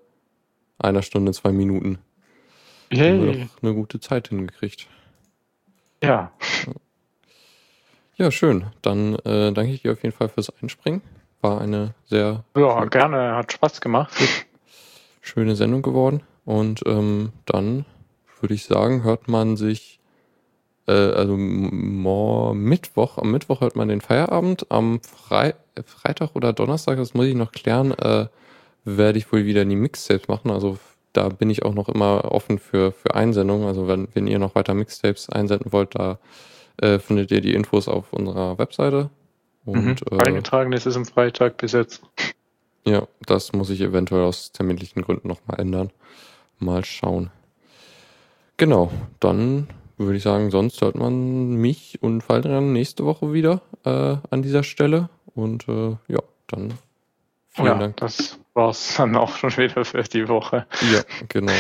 einer Stunde, zwei Minuten. Haben wir doch eine gute Zeit hingekriegt. Ja. Ja, schön. Dann äh, danke ich dir auf jeden Fall fürs Einspringen. War eine sehr Ja, gerne. Hat Spaß gemacht. schöne Sendung geworden. Und ähm, dann würde ich sagen, hört man sich, äh, also Mittwoch, am Mittwoch hört man den Feierabend, am Frei Freitag oder Donnerstag, das muss ich noch klären, äh, werde ich wohl wieder die Mixtapes machen. Also da bin ich auch noch immer offen für, für Einsendungen. Also wenn, wenn ihr noch weiter Mixtapes einsenden wollt, da äh, findet ihr die Infos auf unserer Webseite. Und mhm. äh, Eingetragen ist es am Freitag bis jetzt. Ja, das muss ich eventuell aus terminlichen Gründen nochmal ändern. Mal schauen. Genau, dann würde ich sagen, sonst hört man mich und Faldrian nächste Woche wieder äh, an dieser Stelle. Und äh, ja, dann vielen ja, Dank. das war's dann auch schon wieder für die Woche. Ja, genau.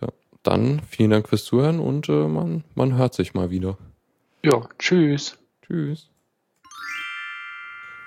Ja, dann vielen Dank fürs Zuhören und äh, man, man hört sich mal wieder. Ja, tschüss. Tschüss.